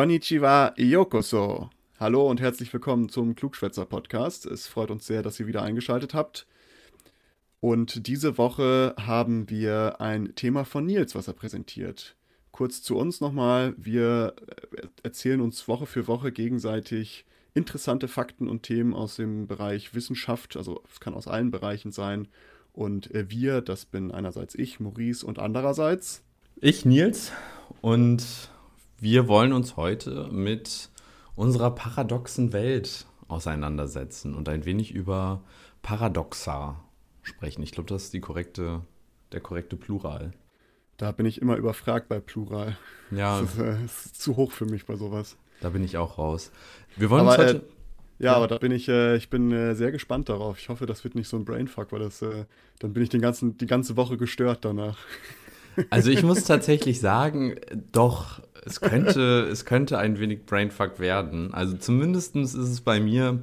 Konnichiwa Yokoso. Hallo und herzlich willkommen zum Klugschwätzer Podcast. Es freut uns sehr, dass ihr wieder eingeschaltet habt. Und diese Woche haben wir ein Thema von Nils, was er präsentiert. Kurz zu uns nochmal. Wir erzählen uns Woche für Woche gegenseitig interessante Fakten und Themen aus dem Bereich Wissenschaft. Also es kann aus allen Bereichen sein. Und wir, das bin einerseits ich, Maurice, und andererseits ich, Nils. Und wir wollen uns heute mit unserer paradoxen Welt auseinandersetzen und ein wenig über Paradoxa sprechen. Ich glaube, das ist die korrekte, der korrekte Plural. Da bin ich immer überfragt bei Plural. Ja. Das ist, äh, ist zu hoch für mich bei sowas. Da bin ich auch raus. Wir wollen aber, uns heute. Äh, ja, ja, aber da bin ich, äh, ich bin äh, sehr gespannt darauf. Ich hoffe, das wird nicht so ein Brainfuck, weil das, äh, dann bin ich den ganzen, die ganze Woche gestört danach. Also ich muss tatsächlich sagen, doch, es könnte, es könnte ein wenig Brainfuck werden. Also zumindest ist es bei mir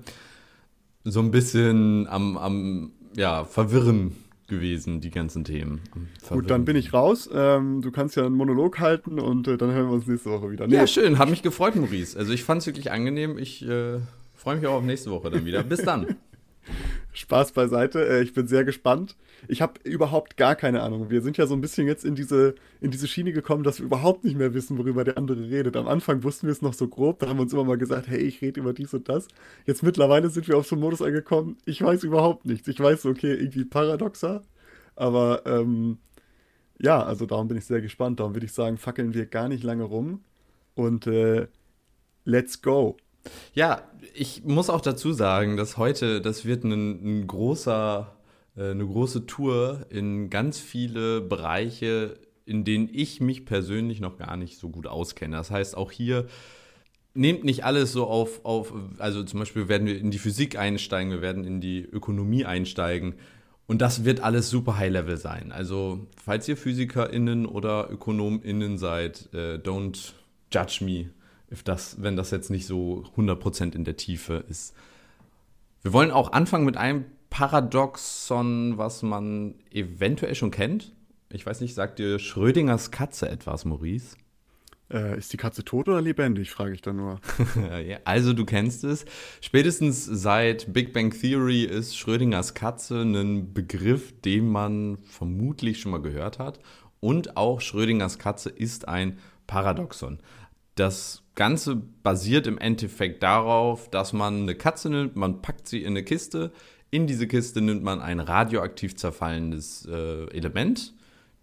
so ein bisschen am, am ja, Verwirren gewesen, die ganzen Themen. Gut, dann bin ich raus. Ähm, du kannst ja einen Monolog halten und äh, dann hören wir uns nächste Woche wieder. Nee. Ja, schön. Hat mich gefreut, Maurice. Also ich fand es wirklich angenehm. Ich äh, freue mich auch auf nächste Woche dann wieder. Bis dann. Spaß beiseite. Äh, ich bin sehr gespannt. Ich habe überhaupt gar keine Ahnung. Wir sind ja so ein bisschen jetzt in diese, in diese Schiene gekommen, dass wir überhaupt nicht mehr wissen, worüber der andere redet. Am Anfang wussten wir es noch so grob. Da haben wir uns immer mal gesagt, hey, ich rede über dies und das. Jetzt mittlerweile sind wir auf so einen Modus angekommen. Ich weiß überhaupt nichts. Ich weiß, okay, irgendwie paradoxer. Aber ähm, ja, also darum bin ich sehr gespannt. Darum würde ich sagen, fackeln wir gar nicht lange rum. Und äh, let's go. Ja, ich muss auch dazu sagen, dass heute, das wird ein, ein großer, äh, eine große Tour in ganz viele Bereiche, in denen ich mich persönlich noch gar nicht so gut auskenne. Das heißt, auch hier nehmt nicht alles so auf, auf, also zum Beispiel werden wir in die Physik einsteigen, wir werden in die Ökonomie einsteigen. Und das wird alles super High-Level sein. Also, falls ihr PhysikerInnen oder ÖkonomInnen seid, äh, don't judge me das, wenn das jetzt nicht so 100% in der Tiefe ist. Wir wollen auch anfangen mit einem Paradoxon, was man eventuell schon kennt. Ich weiß nicht, sagt dir Schrödingers Katze etwas, Maurice? Äh, ist die Katze tot oder lebendig, frage ich dann nur. also du kennst es. Spätestens seit Big Bang Theory ist Schrödingers Katze ein Begriff, den man vermutlich schon mal gehört hat. Und auch Schrödingers Katze ist ein Paradoxon. Das Ganze basiert im Endeffekt darauf, dass man eine Katze nimmt, man packt sie in eine Kiste. In diese Kiste nimmt man ein radioaktiv zerfallendes äh, Element.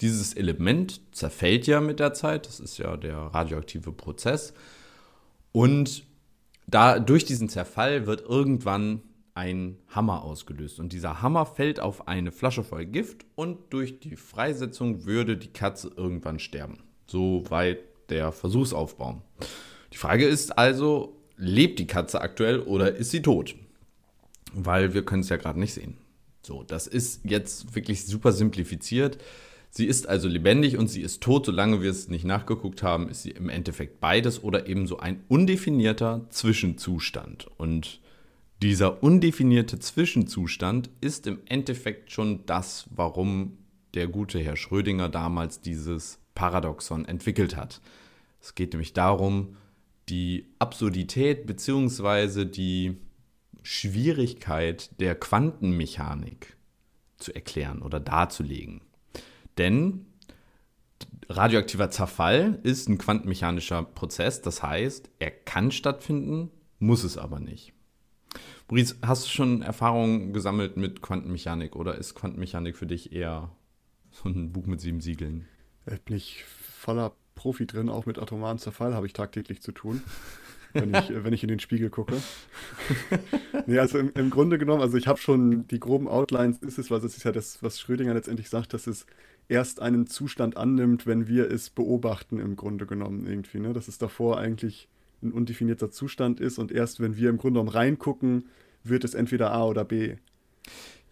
Dieses Element zerfällt ja mit der Zeit, das ist ja der radioaktive Prozess. Und da, durch diesen Zerfall wird irgendwann ein Hammer ausgelöst. Und dieser Hammer fällt auf eine Flasche voll Gift und durch die Freisetzung würde die Katze irgendwann sterben. So weit der Versuchsaufbau. Die Frage ist also, lebt die Katze aktuell oder ist sie tot? Weil wir können es ja gerade nicht sehen. So, das ist jetzt wirklich super simplifiziert. Sie ist also lebendig und sie ist tot. Solange wir es nicht nachgeguckt haben, ist sie im Endeffekt beides oder eben so ein undefinierter Zwischenzustand. Und dieser undefinierte Zwischenzustand ist im Endeffekt schon das, warum der gute Herr Schrödinger damals dieses Paradoxon entwickelt hat. Es geht nämlich darum, die Absurdität bzw. die Schwierigkeit der Quantenmechanik zu erklären oder darzulegen. Denn radioaktiver Zerfall ist ein quantenmechanischer Prozess, das heißt, er kann stattfinden, muss es aber nicht. Maurice, hast du schon Erfahrungen gesammelt mit Quantenmechanik oder ist Quantenmechanik für dich eher so ein Buch mit sieben Siegeln? Ich bin ich voller Profi drin, auch mit atomaren Zerfall habe ich tagtäglich zu tun, wenn ich, wenn ich in den Spiegel gucke. nee, also im, im Grunde genommen, also ich habe schon die groben Outlines, ist es, was es ist ja das, was Schrödinger letztendlich sagt, dass es erst einen Zustand annimmt, wenn wir es beobachten, im Grunde genommen irgendwie. Ne? Dass es davor eigentlich ein undefinierter Zustand ist und erst wenn wir im Grunde genommen reingucken, wird es entweder A oder B.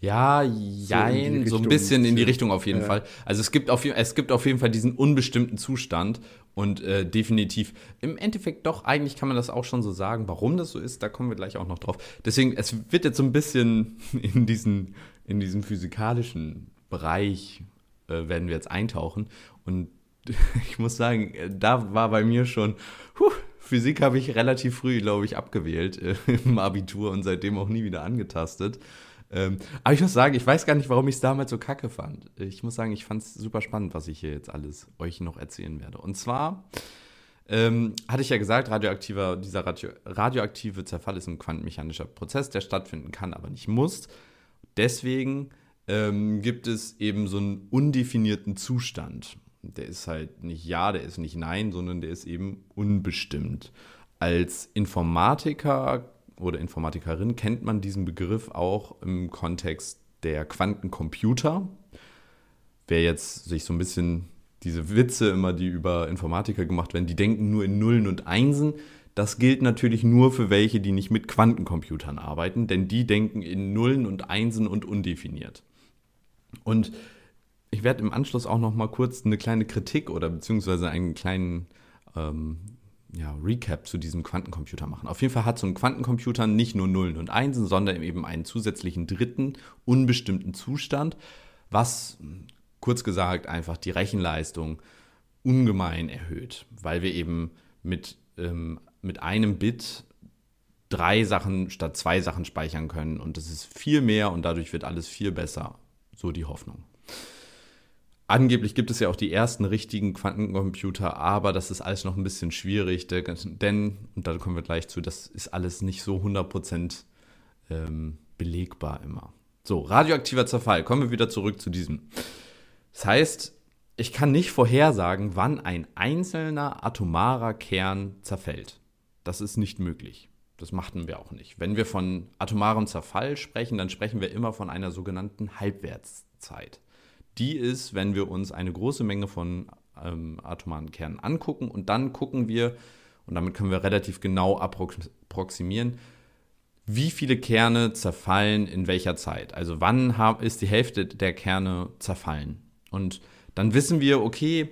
Ja, jein, so, so ein bisschen in die Richtung auf jeden ja. Fall. Also es gibt, auf, es gibt auf jeden Fall diesen unbestimmten Zustand und äh, definitiv im Endeffekt doch, eigentlich kann man das auch schon so sagen. Warum das so ist, da kommen wir gleich auch noch drauf. Deswegen, es wird jetzt so ein bisschen in diesen, in diesem physikalischen Bereich äh, werden wir jetzt eintauchen und ich muss sagen, da war bei mir schon, huh, Physik habe ich relativ früh, glaube ich, abgewählt äh, im Abitur und seitdem auch nie wieder angetastet. Ähm, aber ich muss sagen, ich weiß gar nicht, warum ich es damals so kacke fand. Ich muss sagen, ich fand es super spannend, was ich hier jetzt alles euch noch erzählen werde. Und zwar ähm, hatte ich ja gesagt, radioaktiver, dieser Radio, radioaktive Zerfall ist ein quantenmechanischer Prozess, der stattfinden kann, aber nicht muss. Deswegen ähm, gibt es eben so einen undefinierten Zustand. Der ist halt nicht ja, der ist nicht nein, sondern der ist eben unbestimmt. Als Informatiker oder Informatikerin kennt man diesen Begriff auch im Kontext der Quantencomputer. Wer jetzt sich so ein bisschen diese Witze immer, die über Informatiker gemacht werden, die denken nur in Nullen und Einsen. Das gilt natürlich nur für welche, die nicht mit Quantencomputern arbeiten, denn die denken in Nullen und Einsen und undefiniert. Und ich werde im Anschluss auch noch mal kurz eine kleine Kritik oder beziehungsweise einen kleinen ähm, ja, Recap zu diesem Quantencomputer machen. Auf jeden Fall hat so ein Quantencomputer nicht nur Nullen und Einsen, sondern eben einen zusätzlichen dritten, unbestimmten Zustand, was kurz gesagt einfach die Rechenleistung ungemein erhöht, weil wir eben mit, ähm, mit einem Bit drei Sachen statt zwei Sachen speichern können und das ist viel mehr und dadurch wird alles viel besser. So die Hoffnung. Angeblich gibt es ja auch die ersten richtigen Quantencomputer, aber das ist alles noch ein bisschen schwierig, denn, und da kommen wir gleich zu, das ist alles nicht so 100% ähm, belegbar immer. So, radioaktiver Zerfall. Kommen wir wieder zurück zu diesem. Das heißt, ich kann nicht vorhersagen, wann ein einzelner atomarer Kern zerfällt. Das ist nicht möglich. Das machten wir auch nicht. Wenn wir von atomarem Zerfall sprechen, dann sprechen wir immer von einer sogenannten Halbwertszeit die ist, wenn wir uns eine große Menge von ähm, atomaren Kernen angucken und dann gucken wir, und damit können wir relativ genau approximieren, wie viele Kerne zerfallen in welcher Zeit. Also wann ist die Hälfte der Kerne zerfallen. Und dann wissen wir, okay,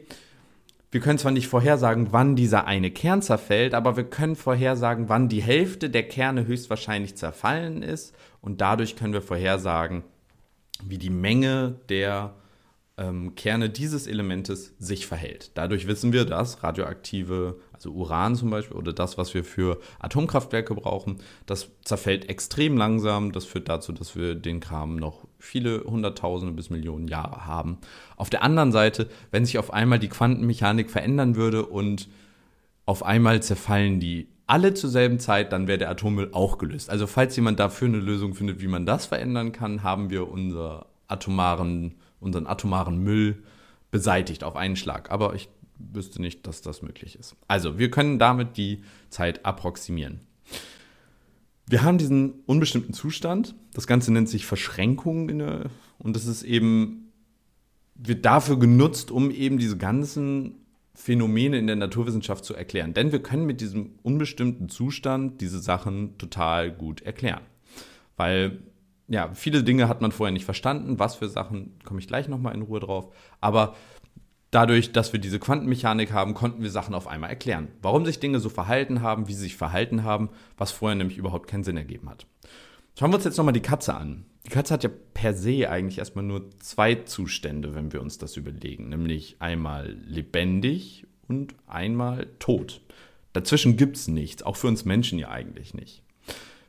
wir können zwar nicht vorhersagen, wann dieser eine Kern zerfällt, aber wir können vorhersagen, wann die Hälfte der Kerne höchstwahrscheinlich zerfallen ist. Und dadurch können wir vorhersagen, wie die Menge der ähm, Kerne dieses Elementes sich verhält. Dadurch wissen wir, dass radioaktive, also Uran zum Beispiel, oder das, was wir für Atomkraftwerke brauchen, das zerfällt extrem langsam. Das führt dazu, dass wir den Kram noch viele Hunderttausende bis Millionen Jahre haben. Auf der anderen Seite, wenn sich auf einmal die Quantenmechanik verändern würde und auf einmal zerfallen die alle zur selben Zeit, dann wäre der Atommüll auch gelöst. Also falls jemand dafür eine Lösung findet, wie man das verändern kann, haben wir unser atomaren unseren atomaren Müll beseitigt auf einen Schlag. Aber ich wüsste nicht, dass das möglich ist. Also, wir können damit die Zeit approximieren. Wir haben diesen unbestimmten Zustand. Das Ganze nennt sich Verschränkung. Der, und das ist eben, wird dafür genutzt, um eben diese ganzen Phänomene in der Naturwissenschaft zu erklären. Denn wir können mit diesem unbestimmten Zustand diese Sachen total gut erklären. Weil ja, viele Dinge hat man vorher nicht verstanden. Was für Sachen, komme ich gleich nochmal in Ruhe drauf. Aber dadurch, dass wir diese Quantenmechanik haben, konnten wir Sachen auf einmal erklären. Warum sich Dinge so verhalten haben, wie sie sich verhalten haben, was vorher nämlich überhaupt keinen Sinn ergeben hat. Schauen wir uns jetzt nochmal die Katze an. Die Katze hat ja per se eigentlich erstmal nur zwei Zustände, wenn wir uns das überlegen. Nämlich einmal lebendig und einmal tot. Dazwischen gibt es nichts, auch für uns Menschen ja eigentlich nicht.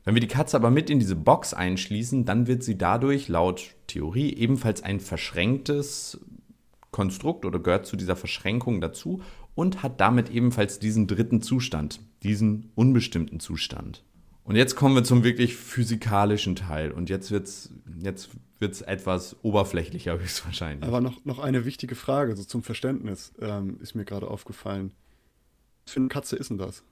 Wenn wir die Katze aber mit in diese Box einschließen, dann wird sie dadurch laut Theorie ebenfalls ein verschränktes Konstrukt oder gehört zu dieser Verschränkung dazu und hat damit ebenfalls diesen dritten Zustand, diesen unbestimmten Zustand. Und jetzt kommen wir zum wirklich physikalischen Teil. Und jetzt wird es jetzt wird's etwas oberflächlicher höchstwahrscheinlich. Aber noch, noch eine wichtige Frage, so zum Verständnis, ähm, ist mir gerade aufgefallen. Was für eine Katze ist denn das?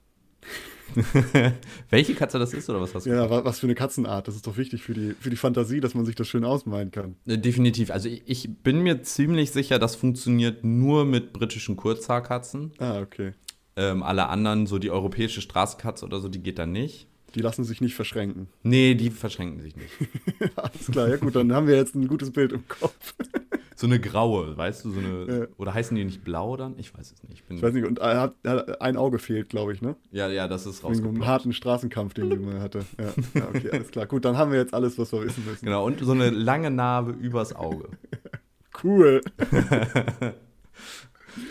Welche Katze das ist oder was hast du? Ja, was für eine Katzenart. Das ist doch wichtig für die, für die Fantasie, dass man sich das schön ausmalen kann. Äh, definitiv. Also ich, ich bin mir ziemlich sicher, das funktioniert nur mit britischen Kurzhaarkatzen. Ah, okay. Ähm, alle anderen, so die europäische Straßkatze oder so, die geht da nicht. Die lassen sich nicht verschränken. Nee, die verschränken sich nicht. Alles klar, ja gut, dann haben wir jetzt ein gutes Bild im Kopf. So eine graue, weißt du, so eine. Ja. Oder heißen die nicht blau dann? Ich weiß es nicht. Ich, ich weiß nicht, und er hat, ein Auge fehlt, glaube ich, ne? Ja, ja, das ist raus. Einem harten Straßenkampf, den man hatte. Ja. ja, okay, alles klar. Gut, dann haben wir jetzt alles, was wir wissen müssen. Genau, und so eine lange Narbe übers Auge. cool.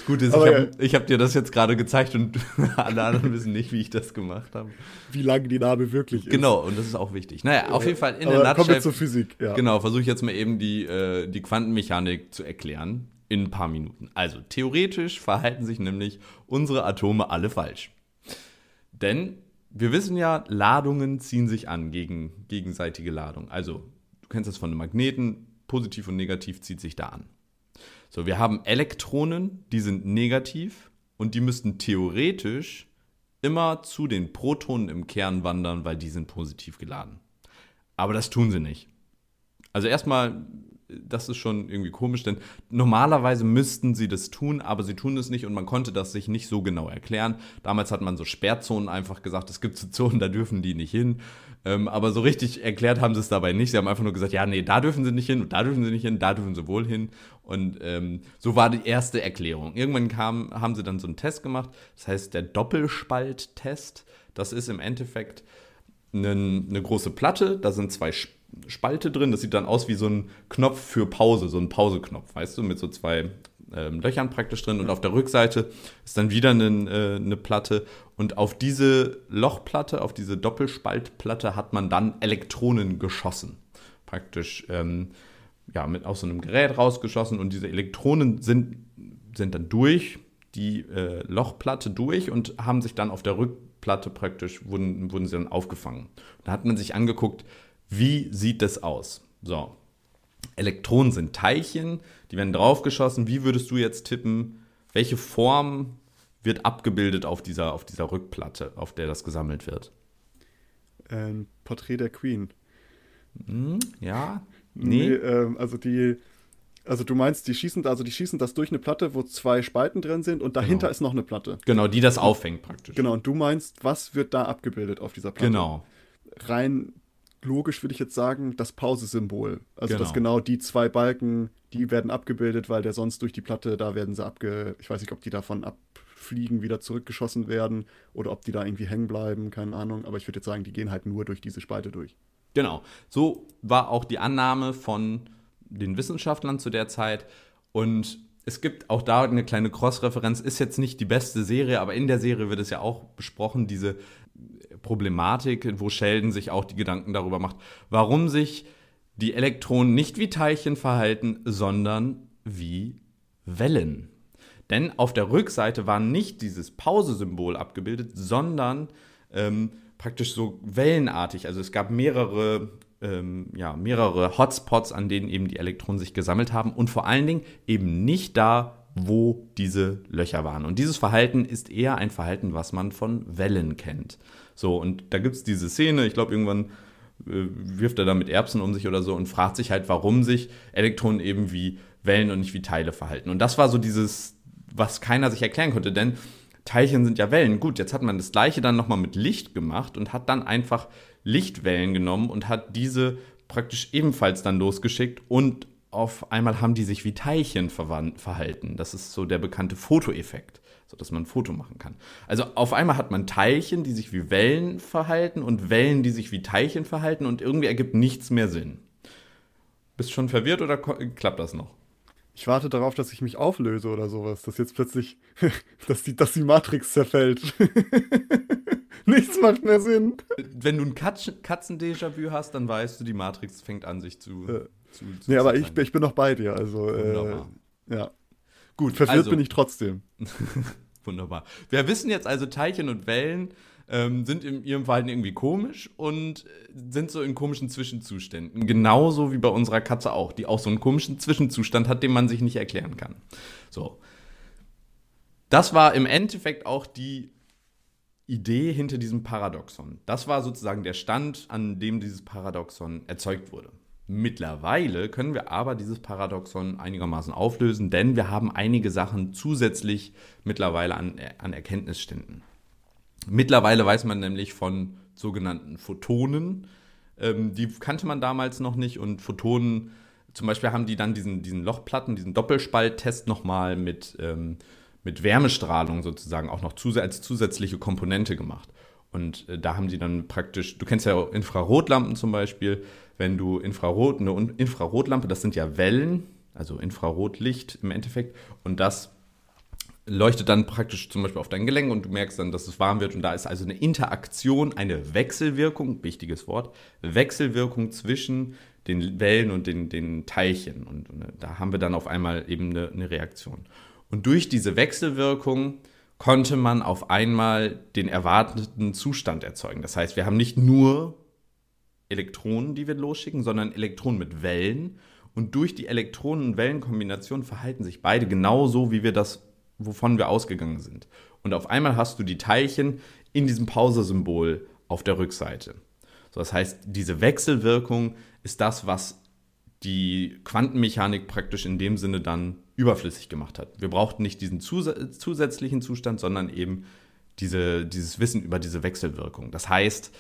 Gut ist, Aber ich habe hab dir das jetzt gerade gezeigt und alle anderen wissen nicht, wie ich das gemacht habe. Wie lang die Narbe wirklich ist. Genau, und das ist auch wichtig. Naja, auf jeden Fall in der Nutshell. Kommen wir zur Physik, ja. Genau, versuche ich jetzt mal eben die, äh, die Quantenmechanik zu erklären in ein paar Minuten. Also, theoretisch verhalten sich nämlich unsere Atome alle falsch. Denn wir wissen ja, Ladungen ziehen sich an gegen gegenseitige Ladung. Also, du kennst das von einem Magneten, positiv und negativ zieht sich da an. So, wir haben Elektronen, die sind negativ und die müssten theoretisch immer zu den Protonen im Kern wandern, weil die sind positiv geladen. Aber das tun sie nicht. Also erstmal, das ist schon irgendwie komisch, denn normalerweise müssten sie das tun, aber sie tun es nicht und man konnte das sich nicht so genau erklären. Damals hat man so Sperrzonen einfach gesagt, es gibt so Zonen, da dürfen die nicht hin. Ähm, aber so richtig erklärt haben sie es dabei nicht. Sie haben einfach nur gesagt, ja, nee, da dürfen sie nicht hin da dürfen sie nicht hin, da dürfen sie wohl hin. Und ähm, so war die erste Erklärung. Irgendwann kam, haben sie dann so einen Test gemacht, das heißt der Doppelspalttest. Das ist im Endeffekt eine, eine große Platte, da sind zwei Spalte drin. Das sieht dann aus wie so ein Knopf für Pause, so ein Pauseknopf, weißt du, mit so zwei ähm, Löchern praktisch drin. Und auf der Rückseite ist dann wieder eine, äh, eine Platte. Und auf diese Lochplatte, auf diese Doppelspaltplatte hat man dann Elektronen geschossen. Praktisch ähm, ja, mit aus so einem Gerät rausgeschossen. Und diese Elektronen sind, sind dann durch die äh, Lochplatte durch und haben sich dann auf der Rückplatte praktisch, wurden, wurden sie dann aufgefangen. Da hat man sich angeguckt, wie sieht das aus? So, Elektronen sind Teilchen, die werden draufgeschossen. Wie würdest du jetzt tippen, welche Form wird abgebildet auf dieser, auf dieser Rückplatte, auf der das gesammelt wird? Ein Porträt der Queen. Hm, ja. Nee, nee ähm, also die, also du meinst, die schießen, also die schießen das durch eine Platte, wo zwei Spalten drin sind und dahinter genau. ist noch eine Platte. Genau, die das auffängt praktisch. Genau, und du meinst, was wird da abgebildet auf dieser Platte? Genau. Rein logisch würde ich jetzt sagen, das Pause-Symbol. Also genau. dass genau die zwei Balken, die werden abgebildet, weil der sonst durch die Platte, da werden sie abge... Ich weiß nicht, ob die davon abfliegen, wieder zurückgeschossen werden oder ob die da irgendwie hängen bleiben, keine Ahnung. Aber ich würde jetzt sagen, die gehen halt nur durch diese Spalte durch. Genau. So war auch die Annahme von den Wissenschaftlern zu der Zeit. Und es gibt auch da eine kleine Cross-Referenz. Ist jetzt nicht die beste Serie, aber in der Serie wird es ja auch besprochen, diese Problematik, wo Sheldon sich auch die Gedanken darüber macht, warum sich die Elektronen nicht wie Teilchen verhalten, sondern wie Wellen. Denn auf der Rückseite war nicht dieses Pause-Symbol abgebildet, sondern ähm, praktisch so wellenartig. Also es gab mehrere, ähm, ja, mehrere Hotspots, an denen eben die Elektronen sich gesammelt haben und vor allen Dingen eben nicht da, wo diese Löcher waren. Und dieses Verhalten ist eher ein Verhalten, was man von Wellen kennt. So, und da gibt es diese Szene, ich glaube, irgendwann äh, wirft er da mit Erbsen um sich oder so und fragt sich halt, warum sich Elektronen eben wie Wellen und nicht wie Teile verhalten. Und das war so dieses, was keiner sich erklären konnte, denn Teilchen sind ja Wellen. Gut, jetzt hat man das gleiche dann nochmal mit Licht gemacht und hat dann einfach Lichtwellen genommen und hat diese praktisch ebenfalls dann losgeschickt und auf einmal haben die sich wie Teilchen verhalten. Das ist so der bekannte Fotoeffekt sodass man ein Foto machen kann. Also auf einmal hat man Teilchen, die sich wie Wellen verhalten und Wellen, die sich wie Teilchen verhalten und irgendwie ergibt nichts mehr Sinn. Bist du schon verwirrt oder klappt das noch? Ich warte darauf, dass ich mich auflöse oder sowas, dass jetzt plötzlich, dass die, dass die Matrix zerfällt. Nichts macht mehr Sinn. Wenn du ein Katzen-Déjà-vu hast, dann weißt du, die Matrix fängt an, sich zu. Äh, zu, zu nee, aber ich, ich, bin noch bei dir. Also, äh, ja. Gut, verwirrt also, bin ich trotzdem. Wunderbar. Wir wissen jetzt also, Teilchen und Wellen ähm, sind in ihrem Verhalten irgendwie komisch und sind so in komischen Zwischenzuständen. Genauso wie bei unserer Katze auch, die auch so einen komischen Zwischenzustand hat, den man sich nicht erklären kann. So. Das war im Endeffekt auch die Idee hinter diesem Paradoxon. Das war sozusagen der Stand, an dem dieses Paradoxon erzeugt wurde. Mittlerweile können wir aber dieses Paradoxon einigermaßen auflösen, denn wir haben einige Sachen zusätzlich mittlerweile an, an Erkenntnisständen. Mittlerweile weiß man nämlich von sogenannten Photonen. Ähm, die kannte man damals noch nicht und Photonen, zum Beispiel haben die dann diesen, diesen Lochplatten, diesen Doppelspalttest nochmal mit, ähm, mit Wärmestrahlung sozusagen auch noch zus als zusätzliche Komponente gemacht. Und äh, da haben die dann praktisch, du kennst ja Infrarotlampen zum Beispiel, wenn du Infrarot, eine Infrarotlampe, das sind ja Wellen, also Infrarotlicht im Endeffekt, und das leuchtet dann praktisch zum Beispiel auf dein Gelenk und du merkst dann, dass es warm wird. Und da ist also eine Interaktion, eine Wechselwirkung, wichtiges Wort, Wechselwirkung zwischen den Wellen und den, den Teilchen. Und, und da haben wir dann auf einmal eben eine, eine Reaktion. Und durch diese Wechselwirkung konnte man auf einmal den erwarteten Zustand erzeugen. Das heißt, wir haben nicht nur Elektronen, die wir losschicken, sondern Elektronen mit Wellen. Und durch die Elektronen- und Wellenkombination verhalten sich beide genauso, wie wir das wovon wir ausgegangen sind. Und auf einmal hast du die Teilchen in diesem Pause-Symbol auf der Rückseite. So, das heißt, diese Wechselwirkung ist das, was die Quantenmechanik praktisch in dem Sinne dann überflüssig gemacht hat. Wir brauchten nicht diesen zus zusätzlichen Zustand, sondern eben diese, dieses Wissen über diese Wechselwirkung. Das heißt,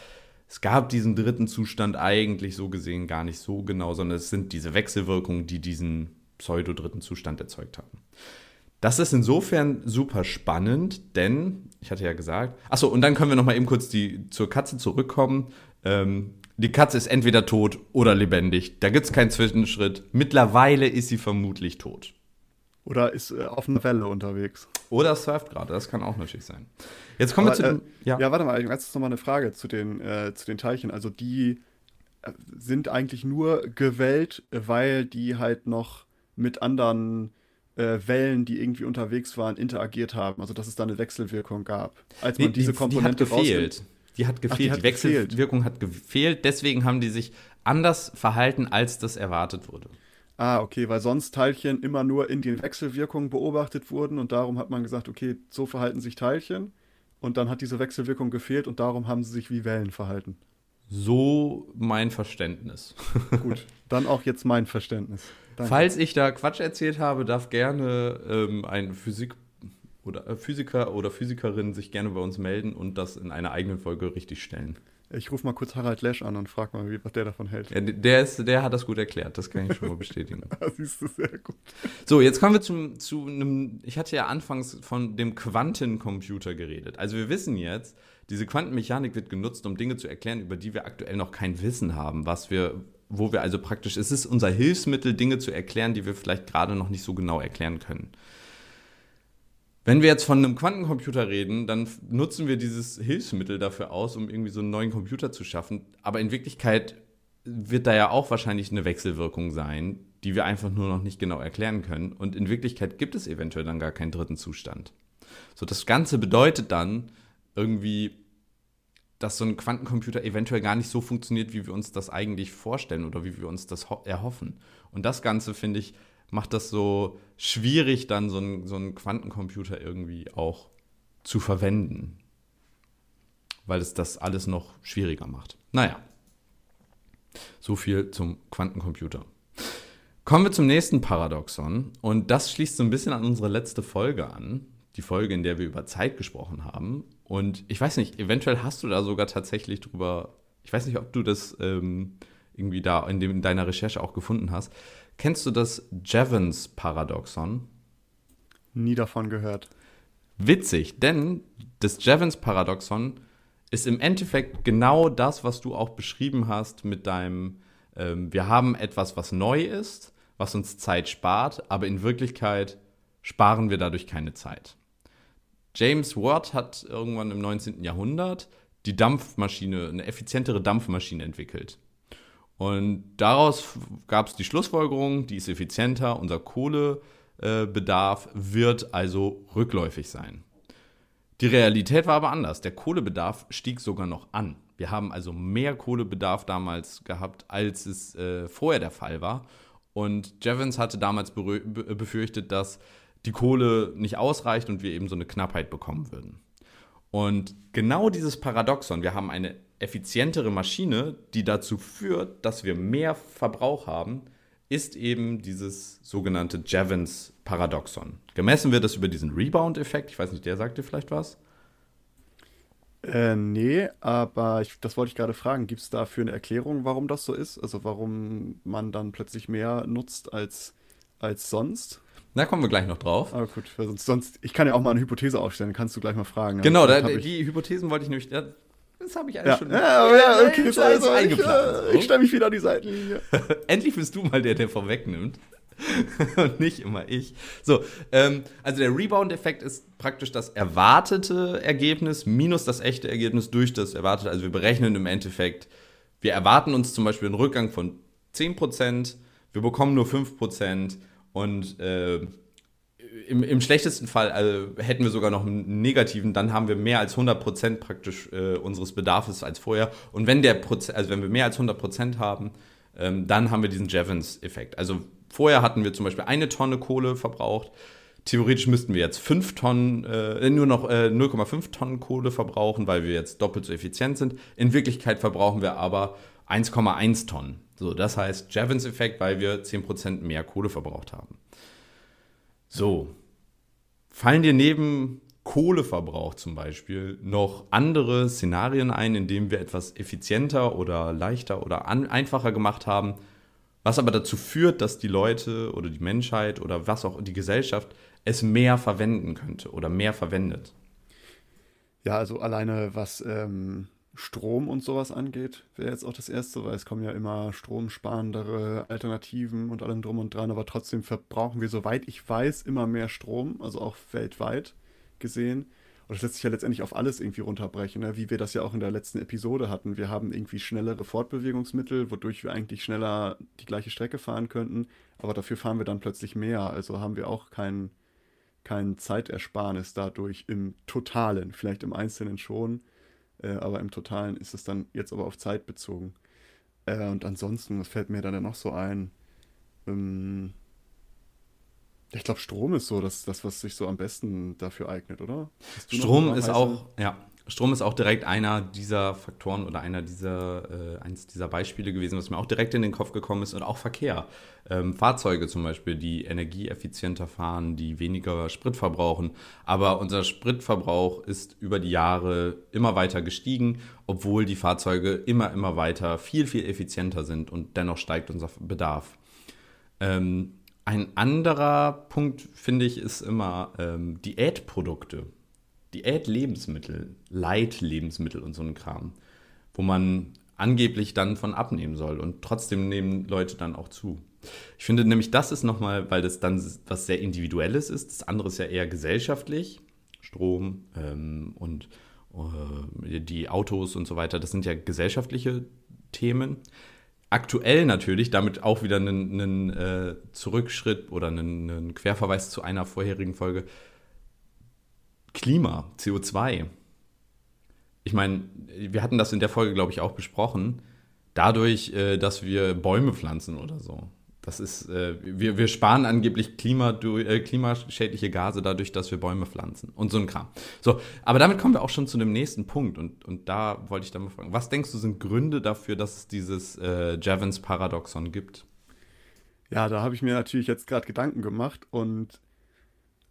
es gab diesen dritten Zustand eigentlich so gesehen gar nicht so genau, sondern es sind diese Wechselwirkungen, die diesen pseudo-dritten Zustand erzeugt haben. Das ist insofern super spannend, denn ich hatte ja gesagt, achso, und dann können wir noch mal eben kurz die, zur Katze zurückkommen. Ähm, die Katze ist entweder tot oder lebendig. Da gibt es keinen Zwischenschritt. Mittlerweile ist sie vermutlich tot. Oder ist äh, auf einer Welle unterwegs. Oder surft gerade, das kann auch natürlich sein. Jetzt kommen Aber, wir zu dem, äh, ja. ja, warte mal, jetzt noch mal eine Frage zu den, äh, zu den Teilchen. Also die äh, sind eigentlich nur gewählt, weil die halt noch mit anderen äh, Wellen, die irgendwie unterwegs waren, interagiert haben. Also dass es da eine Wechselwirkung gab. Als man nee, diese Komponente die hat gefehlt. Die hat gefehlt. Ach, die, hat die Wechselwirkung gefehlt. hat gefehlt. Deswegen haben die sich anders verhalten, als das erwartet wurde. Ah, okay, weil sonst Teilchen immer nur in den Wechselwirkungen beobachtet wurden und darum hat man gesagt, okay, so verhalten sich Teilchen und dann hat diese Wechselwirkung gefehlt und darum haben sie sich wie Wellen verhalten. So mein Verständnis. Gut, dann auch jetzt mein Verständnis. Danke. Falls ich da Quatsch erzählt habe, darf gerne ähm, ein Physik oder äh, Physiker oder Physikerin sich gerne bei uns melden und das in einer eigenen Folge richtig stellen. Ich rufe mal kurz Harald Lesch an und frage mal, wie, was der davon hält. Ja, der, ist, der hat das gut erklärt, das kann ich schon mal bestätigen. Siehst du sehr gut. So, jetzt kommen wir zum, zu einem, ich hatte ja anfangs von dem Quantencomputer geredet. Also wir wissen jetzt, diese Quantenmechanik wird genutzt, um Dinge zu erklären, über die wir aktuell noch kein Wissen haben, was wir wo wir also praktisch, es ist unser Hilfsmittel, Dinge zu erklären, die wir vielleicht gerade noch nicht so genau erklären können. Wenn wir jetzt von einem Quantencomputer reden, dann nutzen wir dieses Hilfsmittel dafür aus, um irgendwie so einen neuen Computer zu schaffen. Aber in Wirklichkeit wird da ja auch wahrscheinlich eine Wechselwirkung sein, die wir einfach nur noch nicht genau erklären können. Und in Wirklichkeit gibt es eventuell dann gar keinen dritten Zustand. So, das Ganze bedeutet dann irgendwie, dass so ein Quantencomputer eventuell gar nicht so funktioniert, wie wir uns das eigentlich vorstellen oder wie wir uns das erhoffen. Und das Ganze, finde ich, macht das so schwierig, dann so einen, so einen Quantencomputer irgendwie auch zu verwenden. Weil es das alles noch schwieriger macht. Naja, so viel zum Quantencomputer. Kommen wir zum nächsten Paradoxon. Und das schließt so ein bisschen an unsere letzte Folge an. Die Folge, in der wir über Zeit gesprochen haben. Und ich weiß nicht, eventuell hast du da sogar tatsächlich drüber, ich weiß nicht, ob du das ähm, irgendwie da in, dem, in deiner Recherche auch gefunden hast. Kennst du das Jevons-Paradoxon? Nie davon gehört. Witzig, denn das Jevons-Paradoxon ist im Endeffekt genau das, was du auch beschrieben hast mit deinem, ähm, wir haben etwas, was neu ist, was uns Zeit spart, aber in Wirklichkeit sparen wir dadurch keine Zeit. James Watt hat irgendwann im 19. Jahrhundert die Dampfmaschine, eine effizientere Dampfmaschine entwickelt. Und daraus gab es die Schlussfolgerung, die ist effizienter, unser Kohlebedarf wird also rückläufig sein. Die Realität war aber anders. Der Kohlebedarf stieg sogar noch an. Wir haben also mehr Kohlebedarf damals gehabt, als es äh, vorher der Fall war. Und Jevons hatte damals befürchtet, dass die Kohle nicht ausreicht und wir eben so eine Knappheit bekommen würden. Und genau dieses Paradoxon, wir haben eine effizientere Maschine, die dazu führt, dass wir mehr Verbrauch haben, ist eben dieses sogenannte Jevons-Paradoxon. Gemessen wird das über diesen Rebound-Effekt. Ich weiß nicht, der sagt dir vielleicht was? Äh, nee, aber ich, das wollte ich gerade fragen. Gibt es dafür eine Erklärung, warum das so ist? Also warum man dann plötzlich mehr nutzt als, als sonst? Da kommen wir gleich noch drauf. Aber gut, sonst, sonst, ich kann ja auch mal eine Hypothese aufstellen, kannst du gleich mal fragen. Genau, da, die Hypothesen wollte ich nämlich, das habe ich alles schon. Ja, ja, okay, alles also, eingeplant. Ich, ich stelle mich wieder an die Seitenlinie. Endlich bist du mal der, der vorwegnimmt. und nicht immer ich. So, ähm, also der Rebound-Effekt ist praktisch das erwartete Ergebnis minus das echte Ergebnis durch das erwartete. Also wir berechnen im Endeffekt, wir erwarten uns zum Beispiel einen Rückgang von 10%, wir bekommen nur 5% und äh, im, im, schlechtesten Fall also, hätten wir sogar noch einen negativen, dann haben wir mehr als 100% praktisch äh, unseres Bedarfs als vorher. Und wenn der Proze also wenn wir mehr als 100% haben, ähm, dann haben wir diesen Jevons-Effekt. Also vorher hatten wir zum Beispiel eine Tonne Kohle verbraucht. Theoretisch müssten wir jetzt 5 Tonnen, äh, nur noch äh, 0,5 Tonnen Kohle verbrauchen, weil wir jetzt doppelt so effizient sind. In Wirklichkeit verbrauchen wir aber 1,1 Tonnen. So, das heißt Jevons-Effekt, weil wir 10% mehr Kohle verbraucht haben. So, fallen dir neben Kohleverbrauch zum Beispiel noch andere Szenarien ein, in denen wir etwas effizienter oder leichter oder einfacher gemacht haben, was aber dazu führt, dass die Leute oder die Menschheit oder was auch die Gesellschaft es mehr verwenden könnte oder mehr verwendet. Ja, also alleine was ähm, Strom und sowas angeht, wäre jetzt auch das Erste, weil es kommen ja immer stromsparendere Alternativen und allem drum und dran, aber trotzdem verbrauchen wir, soweit ich weiß, immer mehr Strom, also auch weltweit gesehen. Und das lässt sich ja letztendlich auf alles irgendwie runterbrechen, ne? wie wir das ja auch in der letzten Episode hatten. Wir haben irgendwie schnellere Fortbewegungsmittel, wodurch wir eigentlich schneller die gleiche Strecke fahren könnten, aber dafür fahren wir dann plötzlich mehr. Also haben wir auch kein, kein Zeitersparnis dadurch im Totalen, vielleicht im Einzelnen schon, äh, aber im Totalen ist es dann jetzt aber auf Zeit bezogen. Äh, und ansonsten, was fällt mir dann noch so ein? Ähm, ich glaube, Strom ist so das, das, was sich so am besten dafür eignet, oder? Strom ist auch, ja, Strom ist auch direkt einer dieser Faktoren oder einer dieser, äh, eins dieser Beispiele gewesen, was mir auch direkt in den Kopf gekommen ist und auch Verkehr. Ähm, Fahrzeuge zum Beispiel, die energieeffizienter fahren, die weniger Sprit verbrauchen. Aber unser Spritverbrauch ist über die Jahre immer weiter gestiegen, obwohl die Fahrzeuge immer, immer weiter viel, viel effizienter sind und dennoch steigt unser Bedarf. Ähm, ein anderer Punkt, finde ich, ist immer ähm, Diätprodukte. Diät-Lebensmittel, Leitlebensmittel und so ein Kram, wo man angeblich dann von abnehmen soll und trotzdem nehmen Leute dann auch zu. Ich finde nämlich, das ist nochmal, weil das dann was sehr Individuelles ist. Das andere ist ja eher gesellschaftlich. Strom ähm, und äh, die Autos und so weiter, das sind ja gesellschaftliche Themen aktuell natürlich damit auch wieder einen, einen äh, Zurückschritt oder einen, einen, Querverweis zu einer vorherigen Folge. Klima, CO2. Ich meine, wir hatten das in der Folge, glaube ich, auch besprochen. Dadurch, äh, dass wir Bäume pflanzen oder so. Das ist, äh, wir, wir sparen angeblich Klima, äh, klimaschädliche Gase dadurch, dass wir Bäume pflanzen und so ein Kram. So, aber damit kommen wir auch schon zu dem nächsten Punkt und, und da wollte ich dann mal fragen, was denkst du sind Gründe dafür, dass es dieses äh, Javins-Paradoxon gibt? Ja, da habe ich mir natürlich jetzt gerade Gedanken gemacht und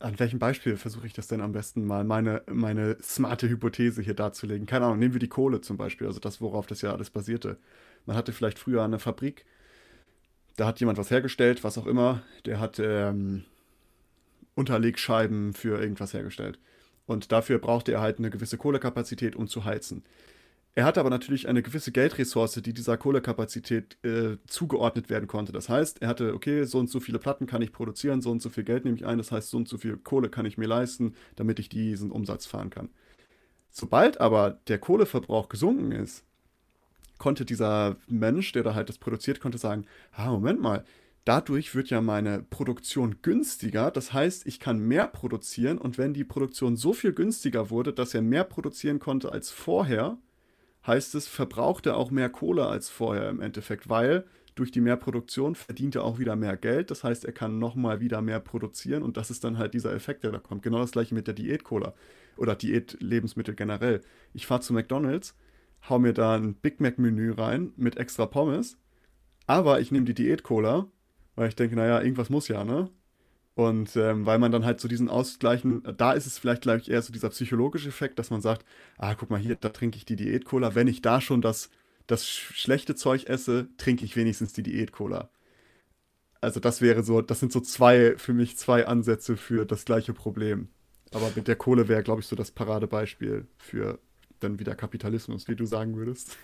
an welchem Beispiel versuche ich das denn am besten mal, meine, meine smarte Hypothese hier darzulegen? Keine Ahnung, nehmen wir die Kohle zum Beispiel, also das, worauf das ja alles basierte. Man hatte vielleicht früher eine Fabrik, da hat jemand was hergestellt, was auch immer. Der hat ähm, Unterlegscheiben für irgendwas hergestellt. Und dafür brauchte er halt eine gewisse Kohlekapazität, um zu heizen. Er hatte aber natürlich eine gewisse Geldressource, die dieser Kohlekapazität äh, zugeordnet werden konnte. Das heißt, er hatte, okay, so und so viele Platten kann ich produzieren, so und so viel Geld nehme ich ein, das heißt, so und so viel Kohle kann ich mir leisten, damit ich diesen Umsatz fahren kann. Sobald aber der Kohleverbrauch gesunken ist, konnte dieser Mensch, der da halt das produziert, konnte sagen, ah, Moment mal, dadurch wird ja meine Produktion günstiger. Das heißt, ich kann mehr produzieren und wenn die Produktion so viel günstiger wurde, dass er mehr produzieren konnte als vorher, heißt es, verbraucht er auch mehr Kohle als vorher im Endeffekt, weil durch die Mehrproduktion verdient er auch wieder mehr Geld. Das heißt, er kann nochmal wieder mehr produzieren und das ist dann halt dieser Effekt, der da kommt. Genau das gleiche mit der Diät-Cola oder Diät-Lebensmittel generell. Ich fahre zu McDonalds, hau mir da ein Big Mac-Menü rein mit extra Pommes, aber ich nehme die Diät-Cola, weil ich denke, naja, irgendwas muss ja, ne? Und ähm, weil man dann halt so diesen Ausgleichen, da ist es vielleicht, glaube ich, eher so dieser psychologische Effekt, dass man sagt, ah, guck mal hier, da trinke ich die Diät-Cola. Wenn ich da schon das das schlechte Zeug esse, trinke ich wenigstens die Diät-Cola. Also das wäre so, das sind so zwei, für mich zwei Ansätze für das gleiche Problem. Aber mit der Kohle wäre, glaube ich, so das Paradebeispiel für dann wieder Kapitalismus, wie du sagen würdest.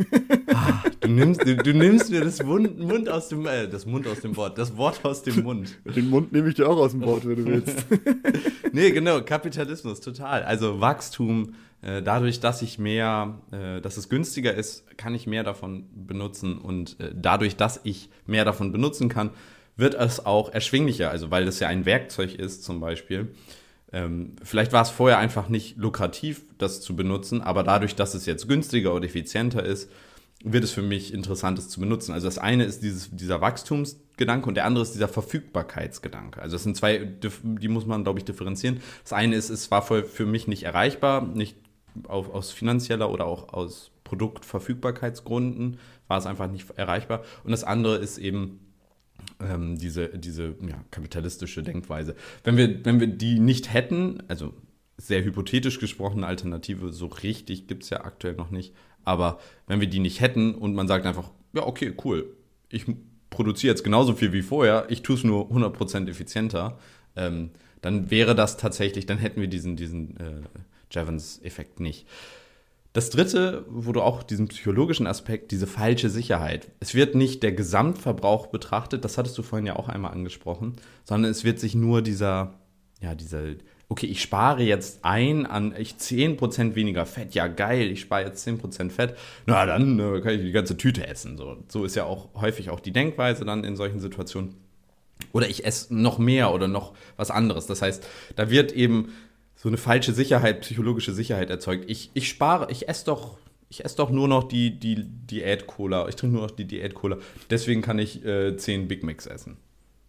Ah, du, nimmst, du, du, nimmst mir das Mund, Mund aus dem, äh, das Mund aus dem Wort, das Wort aus dem Mund. Den Mund nehme ich dir auch aus dem Wort, wenn du willst. nee, genau, Kapitalismus, total. Also Wachstum, äh, dadurch, dass ich mehr, äh, dass es günstiger ist, kann ich mehr davon benutzen und äh, dadurch, dass ich mehr davon benutzen kann, wird es auch erschwinglicher, also weil das ja ein Werkzeug ist zum Beispiel. Ähm, vielleicht war es vorher einfach nicht lukrativ, das zu benutzen, aber dadurch, dass es jetzt günstiger oder effizienter ist, wird es für mich interessant, es zu benutzen. Also das eine ist dieses, dieser Wachstumsgedanke und der andere ist dieser Verfügbarkeitsgedanke. Also das sind zwei, die muss man, glaube ich, differenzieren. Das eine ist, es war für mich nicht erreichbar, nicht auf, aus finanzieller oder auch aus Produktverfügbarkeitsgründen war es einfach nicht erreichbar. Und das andere ist eben ähm, diese, diese ja, kapitalistische Denkweise. Wenn wir, wenn wir die nicht hätten, also sehr hypothetisch gesprochen, eine Alternative, so richtig gibt es ja aktuell noch nicht, aber wenn wir die nicht hätten und man sagt einfach, ja, okay, cool, ich produziere jetzt genauso viel wie vorher, ich tue es nur 100% effizienter, ähm, dann wäre das tatsächlich, dann hätten wir diesen, diesen äh, Jevons-Effekt nicht. Das dritte, wo du auch diesen psychologischen Aspekt, diese falsche Sicherheit. Es wird nicht der Gesamtverbrauch betrachtet, das hattest du vorhin ja auch einmal angesprochen, sondern es wird sich nur dieser, ja, dieser, okay, ich spare jetzt ein an ich 10% weniger Fett, ja geil, ich spare jetzt 10% Fett, na dann äh, kann ich die ganze Tüte essen. So, so ist ja auch häufig auch die Denkweise dann in solchen Situationen. Oder ich esse noch mehr oder noch was anderes. Das heißt, da wird eben so eine falsche Sicherheit, psychologische Sicherheit erzeugt. Ich, ich spare, ich esse doch, ich esse doch nur noch die, die Diät-Cola. Ich trinke nur noch die Diät-Cola. Deswegen kann ich äh, zehn Big Macs essen.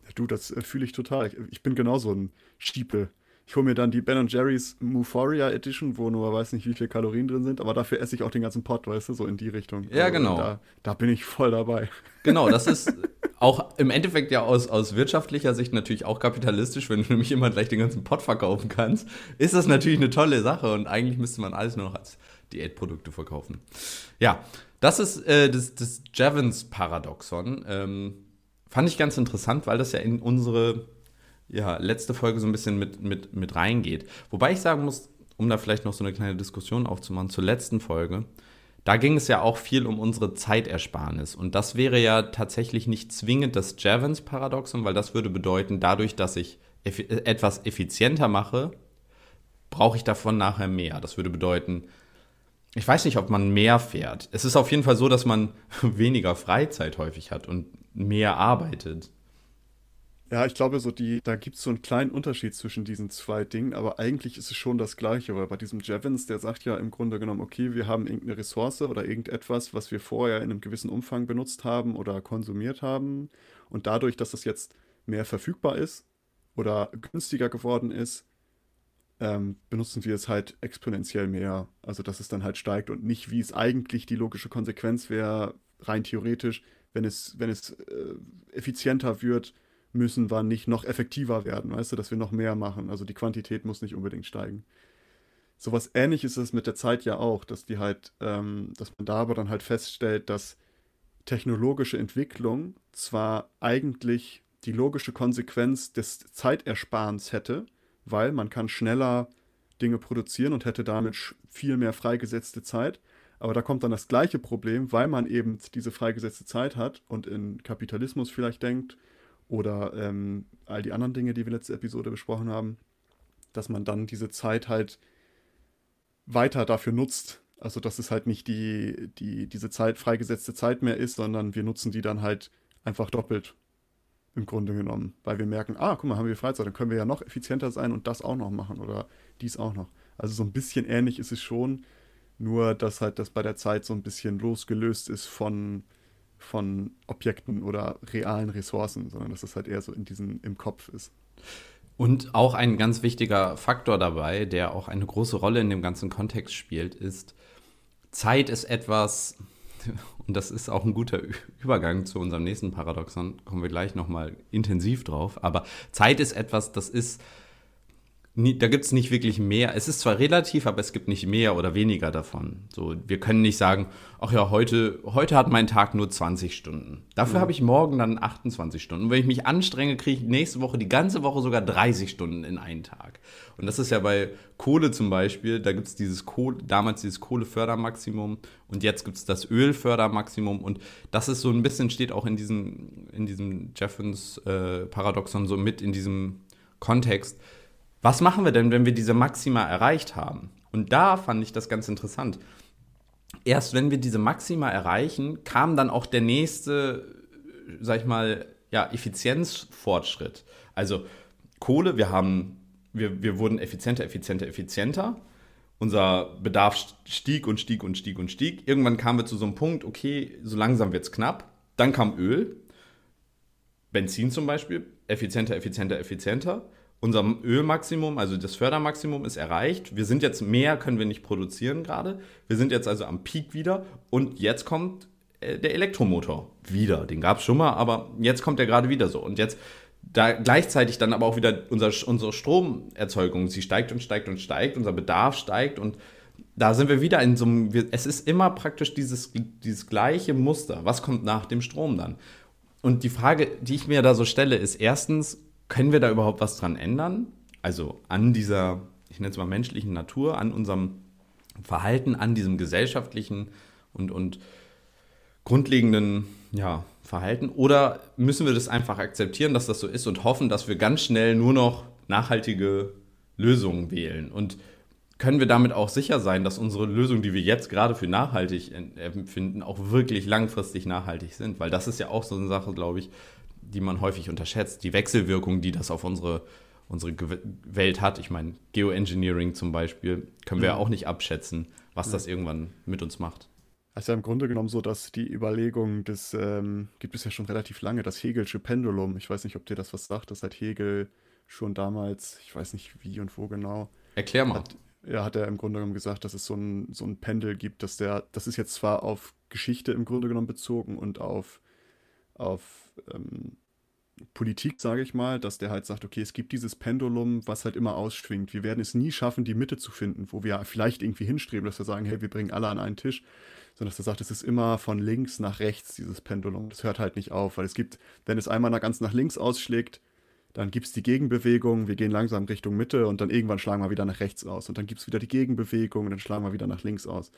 Ja, du, das äh, fühle ich total. Ich, bin genauso ein Stiepel. Ich hole mir dann die Ben Jerry's Muforia Edition, wo nur weiß nicht, wie viele Kalorien drin sind, aber dafür esse ich auch den ganzen Pot, weißt du, so in die Richtung. Ja, also, genau. Da, da, bin ich voll dabei. Genau, das ist auch im Endeffekt ja aus, aus wirtschaftlicher Sicht natürlich auch kapitalistisch, wenn du nämlich immer gleich den ganzen Pot verkaufen kannst, ist das natürlich eine tolle Sache und eigentlich müsste man alles nur noch als Diätprodukte verkaufen. Ja, das ist äh, das, das Javins-Paradoxon. Ähm, fand ich ganz interessant, weil das ja in unsere ja, letzte Folge so ein bisschen mit, mit, mit reingeht. Wobei ich sagen muss, um da vielleicht noch so eine kleine Diskussion aufzumachen zur letzten Folge, da ging es ja auch viel um unsere Zeitersparnis. Und das wäre ja tatsächlich nicht zwingend das Javins-Paradoxon, weil das würde bedeuten, dadurch, dass ich eff etwas effizienter mache, brauche ich davon nachher mehr. Das würde bedeuten, ich weiß nicht, ob man mehr fährt. Es ist auf jeden Fall so, dass man weniger Freizeit häufig hat und mehr arbeitet. Ja, ich glaube, so die, da gibt es so einen kleinen Unterschied zwischen diesen zwei Dingen, aber eigentlich ist es schon das Gleiche, weil bei diesem Jevons, der sagt ja im Grunde genommen, okay, wir haben irgendeine Ressource oder irgendetwas, was wir vorher in einem gewissen Umfang benutzt haben oder konsumiert haben. Und dadurch, dass das jetzt mehr verfügbar ist oder günstiger geworden ist, ähm, benutzen wir es halt exponentiell mehr. Also dass es dann halt steigt und nicht, wie es eigentlich die logische Konsequenz wäre, rein theoretisch, wenn es, wenn es äh, effizienter wird müssen wir nicht noch effektiver werden, weißt du, dass wir noch mehr machen. Also die Quantität muss nicht unbedingt steigen. Sowas ähnliches ist es mit der Zeit ja auch, dass die halt, ähm, dass man da aber dann halt feststellt, dass technologische Entwicklung zwar eigentlich die logische Konsequenz des Zeitersparens hätte, weil man kann schneller Dinge produzieren und hätte damit viel mehr freigesetzte Zeit. Aber da kommt dann das gleiche Problem, weil man eben diese freigesetzte Zeit hat und in Kapitalismus vielleicht denkt, oder ähm, all die anderen Dinge, die wir letzte Episode besprochen haben, dass man dann diese Zeit halt weiter dafür nutzt. Also dass es halt nicht die, die, diese Zeit, freigesetzte Zeit mehr ist, sondern wir nutzen die dann halt einfach doppelt. im Grunde genommen, weil wir merken, ah, guck mal, haben wir Freizeit, dann können wir ja noch effizienter sein und das auch noch machen oder dies auch noch. Also so ein bisschen ähnlich ist es schon, nur dass halt das bei der Zeit so ein bisschen losgelöst ist von, von Objekten oder realen Ressourcen, sondern dass es halt eher so in diesem, im Kopf ist. Und auch ein ganz wichtiger Faktor dabei, der auch eine große Rolle in dem ganzen Kontext spielt, ist, Zeit ist etwas, und das ist auch ein guter Übergang zu unserem nächsten Paradoxon, kommen wir gleich nochmal intensiv drauf, aber Zeit ist etwas, das ist da gibt es nicht wirklich mehr. Es ist zwar relativ, aber es gibt nicht mehr oder weniger davon. So, wir können nicht sagen, ach ja, heute, heute hat mein Tag nur 20 Stunden. Dafür ja. habe ich morgen dann 28 Stunden. Und wenn ich mich anstrenge, kriege ich nächste Woche die ganze Woche sogar 30 Stunden in einen Tag. Und das ist ja bei Kohle zum Beispiel, da gibt es dieses Kohle, damals dieses Kohlefördermaximum und jetzt gibt es das Ölfördermaximum. Und das ist so ein bisschen, steht auch in diesem, in diesem Jeffens äh, Paradoxon so mit in diesem Kontext was machen wir denn, wenn wir diese Maxima erreicht haben? Und da fand ich das ganz interessant. Erst wenn wir diese Maxima erreichen, kam dann auch der nächste, sag ich mal, ja, Effizienzfortschritt. Also Kohle, wir haben, wir, wir wurden effizienter, effizienter, effizienter. Unser Bedarf stieg und stieg und stieg und stieg. Irgendwann kamen wir zu so einem Punkt, okay, so langsam wird es knapp. Dann kam Öl, Benzin zum Beispiel, effizienter, effizienter, effizienter unser Ölmaximum, also das Fördermaximum ist erreicht. Wir sind jetzt mehr, können wir nicht produzieren gerade. Wir sind jetzt also am Peak wieder und jetzt kommt äh, der Elektromotor wieder. Den gab es schon mal, aber jetzt kommt er gerade wieder so. Und jetzt da gleichzeitig dann aber auch wieder unser, unsere Stromerzeugung, sie steigt und steigt und steigt, unser Bedarf steigt und da sind wir wieder in so einem, es ist immer praktisch dieses, dieses gleiche Muster. Was kommt nach dem Strom dann? Und die Frage, die ich mir da so stelle, ist erstens, können wir da überhaupt was dran ändern? Also an dieser, ich nenne es mal menschlichen Natur, an unserem Verhalten, an diesem gesellschaftlichen und, und grundlegenden ja, Verhalten? Oder müssen wir das einfach akzeptieren, dass das so ist und hoffen, dass wir ganz schnell nur noch nachhaltige Lösungen wählen? Und können wir damit auch sicher sein, dass unsere Lösungen, die wir jetzt gerade für nachhaltig empfinden, auch wirklich langfristig nachhaltig sind? Weil das ist ja auch so eine Sache, glaube ich, die man häufig unterschätzt, die Wechselwirkung, die das auf unsere, unsere Welt hat. Ich meine, Geoengineering zum Beispiel können wir ja mhm. auch nicht abschätzen, was ja. das irgendwann mit uns macht. Also im Grunde genommen so, dass die Überlegung des, ähm, gibt es ja schon relativ lange, das Hegelsche Pendulum, ich weiß nicht, ob dir das was sagt, das hat Hegel schon damals, ich weiß nicht wie und wo genau. Erklär mal. Hat, ja, hat er im Grunde genommen gesagt, dass es so ein, so ein Pendel gibt, dass der, das ist jetzt zwar auf Geschichte im Grunde genommen bezogen und auf, auf ähm, Politik, sage ich mal, dass der halt sagt, okay, es gibt dieses Pendulum, was halt immer ausschwingt. Wir werden es nie schaffen, die Mitte zu finden, wo wir vielleicht irgendwie hinstreben, dass wir sagen, hey, wir bringen alle an einen Tisch, sondern dass er sagt, es ist immer von links nach rechts, dieses Pendulum. Das hört halt nicht auf, weil es gibt, wenn es einmal ganz nach links ausschlägt, dann gibt es die Gegenbewegung, wir gehen langsam Richtung Mitte und dann irgendwann schlagen wir wieder nach rechts aus. Und dann gibt es wieder die Gegenbewegung und dann schlagen wir wieder nach links aus.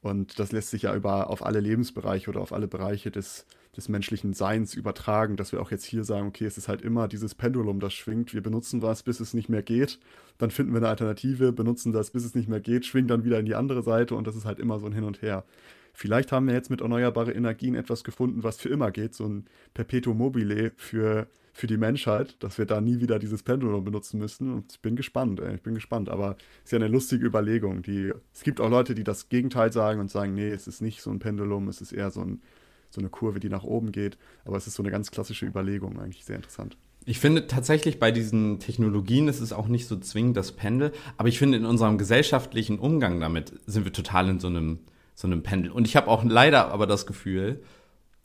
Und das lässt sich ja über auf alle Lebensbereiche oder auf alle Bereiche des, des menschlichen Seins übertragen, dass wir auch jetzt hier sagen, okay, es ist halt immer dieses Pendulum, das schwingt. Wir benutzen was, bis es nicht mehr geht. Dann finden wir eine Alternative, benutzen das, bis es nicht mehr geht, schwingen dann wieder in die andere Seite und das ist halt immer so ein Hin und Her. Vielleicht haben wir jetzt mit erneuerbaren Energien etwas gefunden, was für immer geht, so ein Perpetuum mobile für, für die Menschheit, dass wir da nie wieder dieses Pendulum benutzen müssen. Und ich bin gespannt, ey, ich bin gespannt. Aber es ist ja eine lustige Überlegung. Die, es gibt auch Leute, die das Gegenteil sagen und sagen, nee, es ist nicht so ein Pendulum, es ist eher so, ein, so eine Kurve, die nach oben geht. Aber es ist so eine ganz klassische Überlegung, eigentlich sehr interessant. Ich finde tatsächlich bei diesen Technologien ist es auch nicht so zwingend das Pendel, aber ich finde in unserem gesellschaftlichen Umgang damit sind wir total in so einem so einem Pendel. Und ich habe auch leider aber das Gefühl,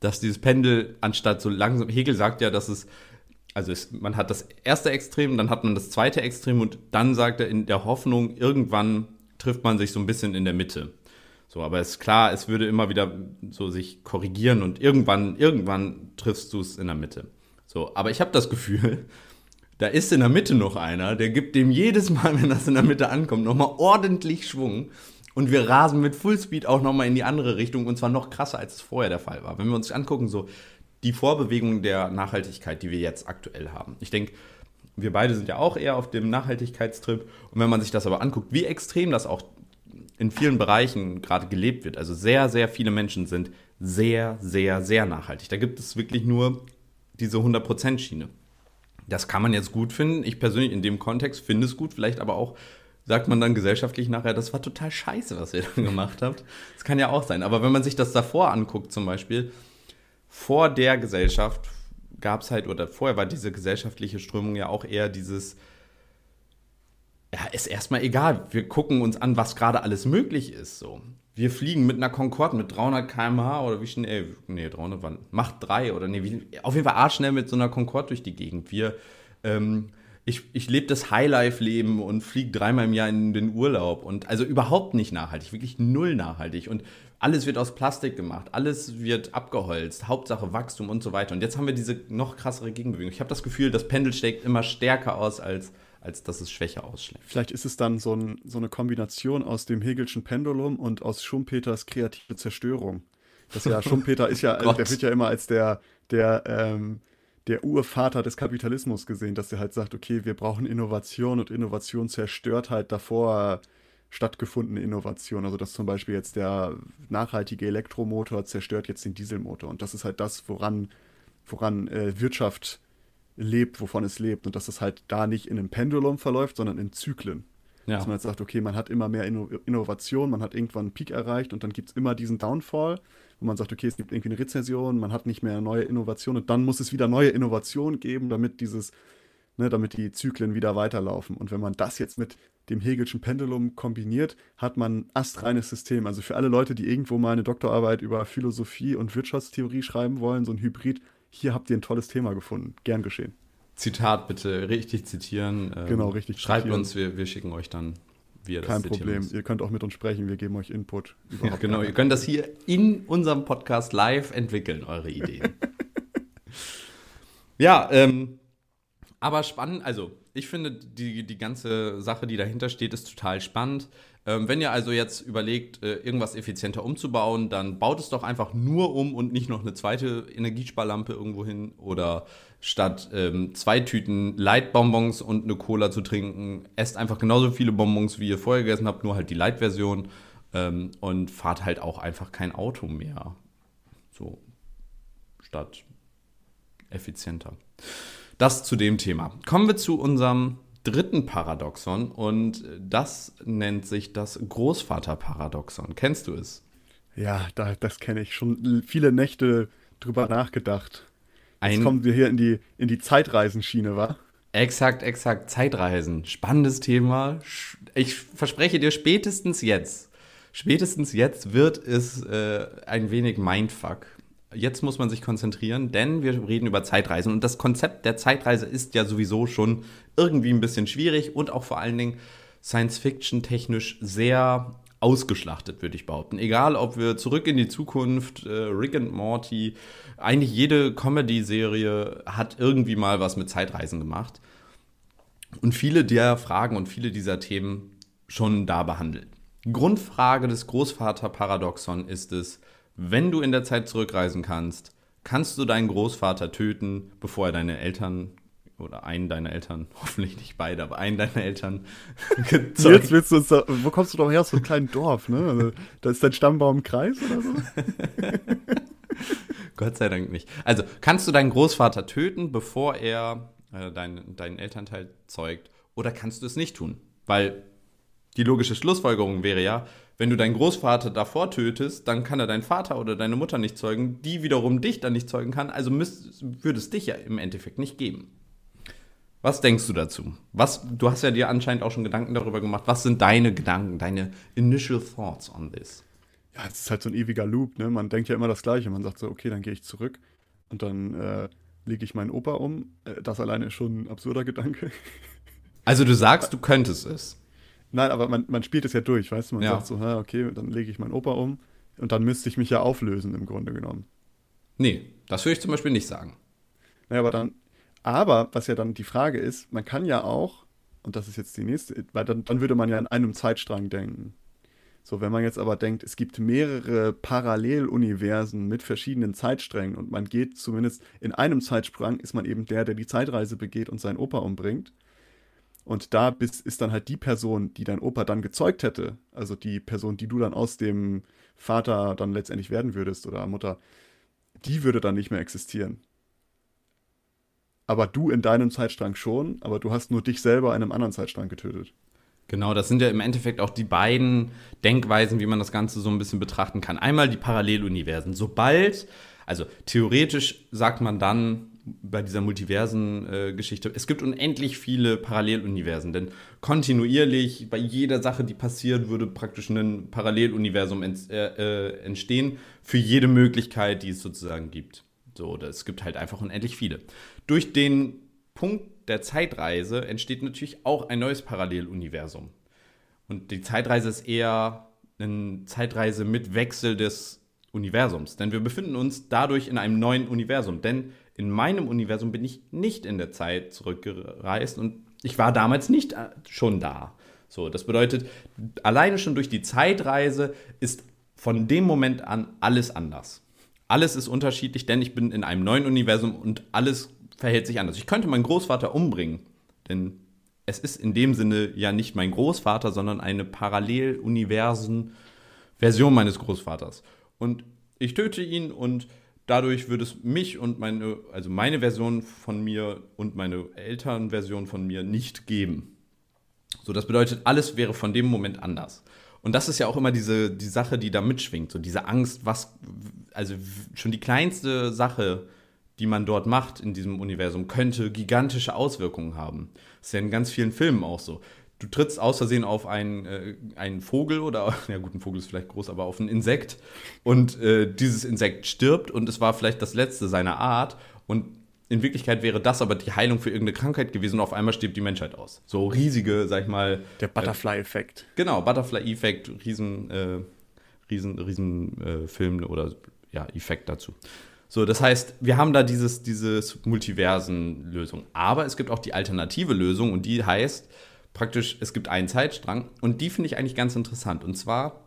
dass dieses Pendel anstatt so langsam, Hegel sagt ja, dass es, also es, man hat das erste Extrem, dann hat man das zweite Extrem und dann sagt er in der Hoffnung, irgendwann trifft man sich so ein bisschen in der Mitte. So, aber es ist klar, es würde immer wieder so sich korrigieren und irgendwann, irgendwann triffst du es in der Mitte. So, aber ich habe das Gefühl, da ist in der Mitte noch einer, der gibt dem jedes Mal, wenn das in der Mitte ankommt, nochmal ordentlich Schwung und wir rasen mit Fullspeed auch nochmal in die andere Richtung und zwar noch krasser, als es vorher der Fall war. Wenn wir uns angucken, so die Vorbewegung der Nachhaltigkeit, die wir jetzt aktuell haben. Ich denke, wir beide sind ja auch eher auf dem Nachhaltigkeitstrip. Und wenn man sich das aber anguckt, wie extrem das auch in vielen Bereichen gerade gelebt wird, also sehr, sehr viele Menschen sind sehr, sehr, sehr nachhaltig. Da gibt es wirklich nur diese 100%-Schiene. Das kann man jetzt gut finden. Ich persönlich in dem Kontext finde es gut, vielleicht aber auch sagt man dann gesellschaftlich nachher, das war total scheiße, was ihr dann gemacht habt. Das kann ja auch sein. Aber wenn man sich das davor anguckt, zum Beispiel, vor der Gesellschaft gab es halt, oder vorher war diese gesellschaftliche Strömung ja auch eher dieses, ja, ist erstmal egal. Wir gucken uns an, was gerade alles möglich ist. So. Wir fliegen mit einer Concorde mit 300 km/h oder wie schnell, nee, 300 waren, macht drei oder nee, wie, auf jeden Fall arschschnell mit so einer Concorde durch die Gegend. Wir, ähm, ich, ich lebe das Highlife-Leben und fliege dreimal im Jahr in den Urlaub und also überhaupt nicht nachhaltig, wirklich null nachhaltig und alles wird aus Plastik gemacht, alles wird abgeholzt, Hauptsache Wachstum und so weiter. Und jetzt haben wir diese noch krassere Gegenbewegung. Ich habe das Gefühl, das Pendel steckt immer stärker aus als als dass es schwächer ausschlägt. Vielleicht ist es dann so, ein, so eine Kombination aus dem Hegelschen Pendulum und aus Schumpeters kreative Zerstörung. Das ja, Schumpeter ist ja, der wird ja immer als der, der, ähm, der Urvater des Kapitalismus gesehen, dass er halt sagt, okay, wir brauchen Innovation und Innovation zerstört halt davor stattgefundene Innovation. Also dass zum Beispiel jetzt der nachhaltige Elektromotor zerstört jetzt den Dieselmotor. Und das ist halt das, woran, woran äh, Wirtschaft lebt, wovon es lebt. Und dass es halt da nicht in einem Pendulum verläuft, sondern in Zyklen. Ja. Dass man jetzt sagt, okay, man hat immer mehr Inno Innovation, man hat irgendwann einen Peak erreicht und dann gibt es immer diesen Downfall, wo man sagt, okay, es gibt irgendwie eine Rezession, man hat nicht mehr neue Innovationen und dann muss es wieder neue Innovationen geben, damit dieses, ne, damit die Zyklen wieder weiterlaufen. Und wenn man das jetzt mit dem Hegelschen Pendulum kombiniert, hat man ein astreines System. Also für alle Leute, die irgendwo mal eine Doktorarbeit über Philosophie und Wirtschaftstheorie schreiben wollen, so ein Hybrid, hier habt ihr ein tolles Thema gefunden. Gern geschehen. Zitat bitte richtig zitieren. Ähm, genau, richtig Schreibt zitieren. uns, wir, wir schicken euch dann, Kein Problem, ihr könnt auch mit uns sprechen, wir geben euch Input. Ja, genau, ihr könnt das hier in unserem Podcast live entwickeln, eure Ideen. ja, ähm, aber spannend, also ich finde die, die ganze Sache, die dahinter steht, ist total spannend. Ähm, wenn ihr also jetzt überlegt, äh, irgendwas effizienter umzubauen, dann baut es doch einfach nur um und nicht noch eine zweite Energiesparlampe irgendwo hin oder statt ähm, zwei Tüten Light-Bonbons und eine Cola zu trinken, esst einfach genauso viele Bonbons, wie ihr vorher gegessen habt, nur halt die Light-Version ähm, und fahrt halt auch einfach kein Auto mehr. So, statt effizienter. Das zu dem Thema. Kommen wir zu unserem dritten Paradoxon und das nennt sich das Großvaterparadoxon. Kennst du es? Ja, da, das kenne ich. Schon viele Nächte drüber nachgedacht. Ein Jetzt kommen wir hier in die, in die Zeitreisenschiene, wa? Exakt, exakt. Zeitreisen. Spannendes Thema. Ich verspreche dir spätestens jetzt, spätestens jetzt wird es äh, ein wenig Mindfuck jetzt muss man sich konzentrieren, denn wir reden über Zeitreisen. Und das Konzept der Zeitreise ist ja sowieso schon irgendwie ein bisschen schwierig und auch vor allen Dingen Science-Fiction-technisch sehr ausgeschlachtet, würde ich behaupten. Egal, ob wir zurück in die Zukunft, äh, Rick and Morty, eigentlich jede Comedy-Serie hat irgendwie mal was mit Zeitreisen gemacht. Und viele der Fragen und viele dieser Themen schon da behandelt. Grundfrage des Großvater-Paradoxon ist es, wenn du in der Zeit zurückreisen kannst, kannst du deinen Großvater töten, bevor er deine Eltern oder einen deiner Eltern, hoffentlich nicht beide, aber einen deiner Eltern gezeugt. Jetzt willst du uns da, wo kommst du doch her aus so einem kleinen Dorf, ne? Also, da ist dein Stammbaum im Kreis oder so? Gott sei Dank nicht. Also, kannst du deinen Großvater töten, bevor er äh, dein, deinen Elternteil zeugt, oder kannst du es nicht tun? Weil die logische Schlussfolgerung wäre ja, wenn du deinen Großvater davor tötest, dann kann er deinen Vater oder deine Mutter nicht zeugen, die wiederum dich dann nicht zeugen kann, also müsst, würde es dich ja im Endeffekt nicht geben. Was denkst du dazu? Was, du hast ja dir anscheinend auch schon Gedanken darüber gemacht. Was sind deine Gedanken, deine initial thoughts on this? Ja, es ist halt so ein ewiger Loop, ne? Man denkt ja immer das Gleiche. Man sagt so, okay, dann gehe ich zurück und dann äh, lege ich meinen Opa um. Äh, das alleine ist schon ein absurder Gedanke. Also du sagst, du könntest es. Nein, aber man, man spielt es ja durch, weißt du? Man ja. sagt so, okay, dann lege ich meinen Opa um und dann müsste ich mich ja auflösen im Grunde genommen. Nee, das würde ich zum Beispiel nicht sagen. Naja, aber dann, aber was ja dann die Frage ist, man kann ja auch, und das ist jetzt die nächste, weil dann, dann würde man ja in einem Zeitstrang denken. So, wenn man jetzt aber denkt, es gibt mehrere Paralleluniversen mit verschiedenen Zeitsträngen und man geht zumindest in einem Zeitsprung, ist man eben der, der die Zeitreise begeht und seinen Opa umbringt. Und da bist, ist dann halt die Person, die dein Opa dann gezeugt hätte, also die Person, die du dann aus dem Vater dann letztendlich werden würdest oder Mutter, die würde dann nicht mehr existieren. aber du in deinem Zeitstrang schon, aber du hast nur dich selber in einem anderen Zeitstrang getötet. Genau, das sind ja im Endeffekt auch die beiden Denkweisen, wie man das Ganze so ein bisschen betrachten kann. Einmal die Paralleluniversen. Sobald, also theoretisch sagt man dann bei dieser Multiversen-Geschichte, äh, es gibt unendlich viele Paralleluniversen, denn kontinuierlich bei jeder Sache, die passiert, würde praktisch ein Paralleluniversum ent, äh, äh, entstehen für jede Möglichkeit, die es sozusagen gibt. So, es gibt halt einfach unendlich viele. Durch den Punkt der Zeitreise entsteht natürlich auch ein neues Paralleluniversum. Und die Zeitreise ist eher eine Zeitreise mit Wechsel des Universums. Denn wir befinden uns dadurch in einem neuen Universum. Denn in meinem Universum bin ich nicht in der Zeit zurückgereist und ich war damals nicht äh, schon da. So, das bedeutet, alleine schon durch die Zeitreise ist von dem Moment an alles anders. Alles ist unterschiedlich, denn ich bin in einem neuen Universum und alles verhält sich anders. Ich könnte meinen Großvater umbringen, denn es ist in dem Sinne ja nicht mein Großvater, sondern eine Paralleluniversen-Version meines Großvaters. Und ich töte ihn und dadurch würde es mich und meine, also meine Version von mir und meine Elternversion von mir nicht geben. So, das bedeutet, alles wäre von dem Moment anders. Und das ist ja auch immer diese die Sache, die da mitschwingt, so diese Angst, was, also schon die kleinste Sache, die man dort macht in diesem Universum, könnte gigantische Auswirkungen haben. Das ist ja in ganz vielen Filmen auch so. Du trittst aus Versehen auf einen, äh, einen Vogel oder, ja gut, ein Vogel ist vielleicht groß, aber auf ein Insekt und äh, dieses Insekt stirbt und es war vielleicht das letzte seiner Art und in Wirklichkeit wäre das aber die Heilung für irgendeine Krankheit gewesen und auf einmal stirbt die Menschheit aus. So riesige, sag ich mal. Der Butterfly-Effekt. Äh, genau, Butterfly-Effekt, riesen, äh, riesen, riesen äh, Film oder ja, Effekt dazu. So, das heißt, wir haben da dieses, dieses Multiversen-Lösung. Aber es gibt auch die alternative Lösung und die heißt praktisch, es gibt einen Zeitstrang und die finde ich eigentlich ganz interessant. Und zwar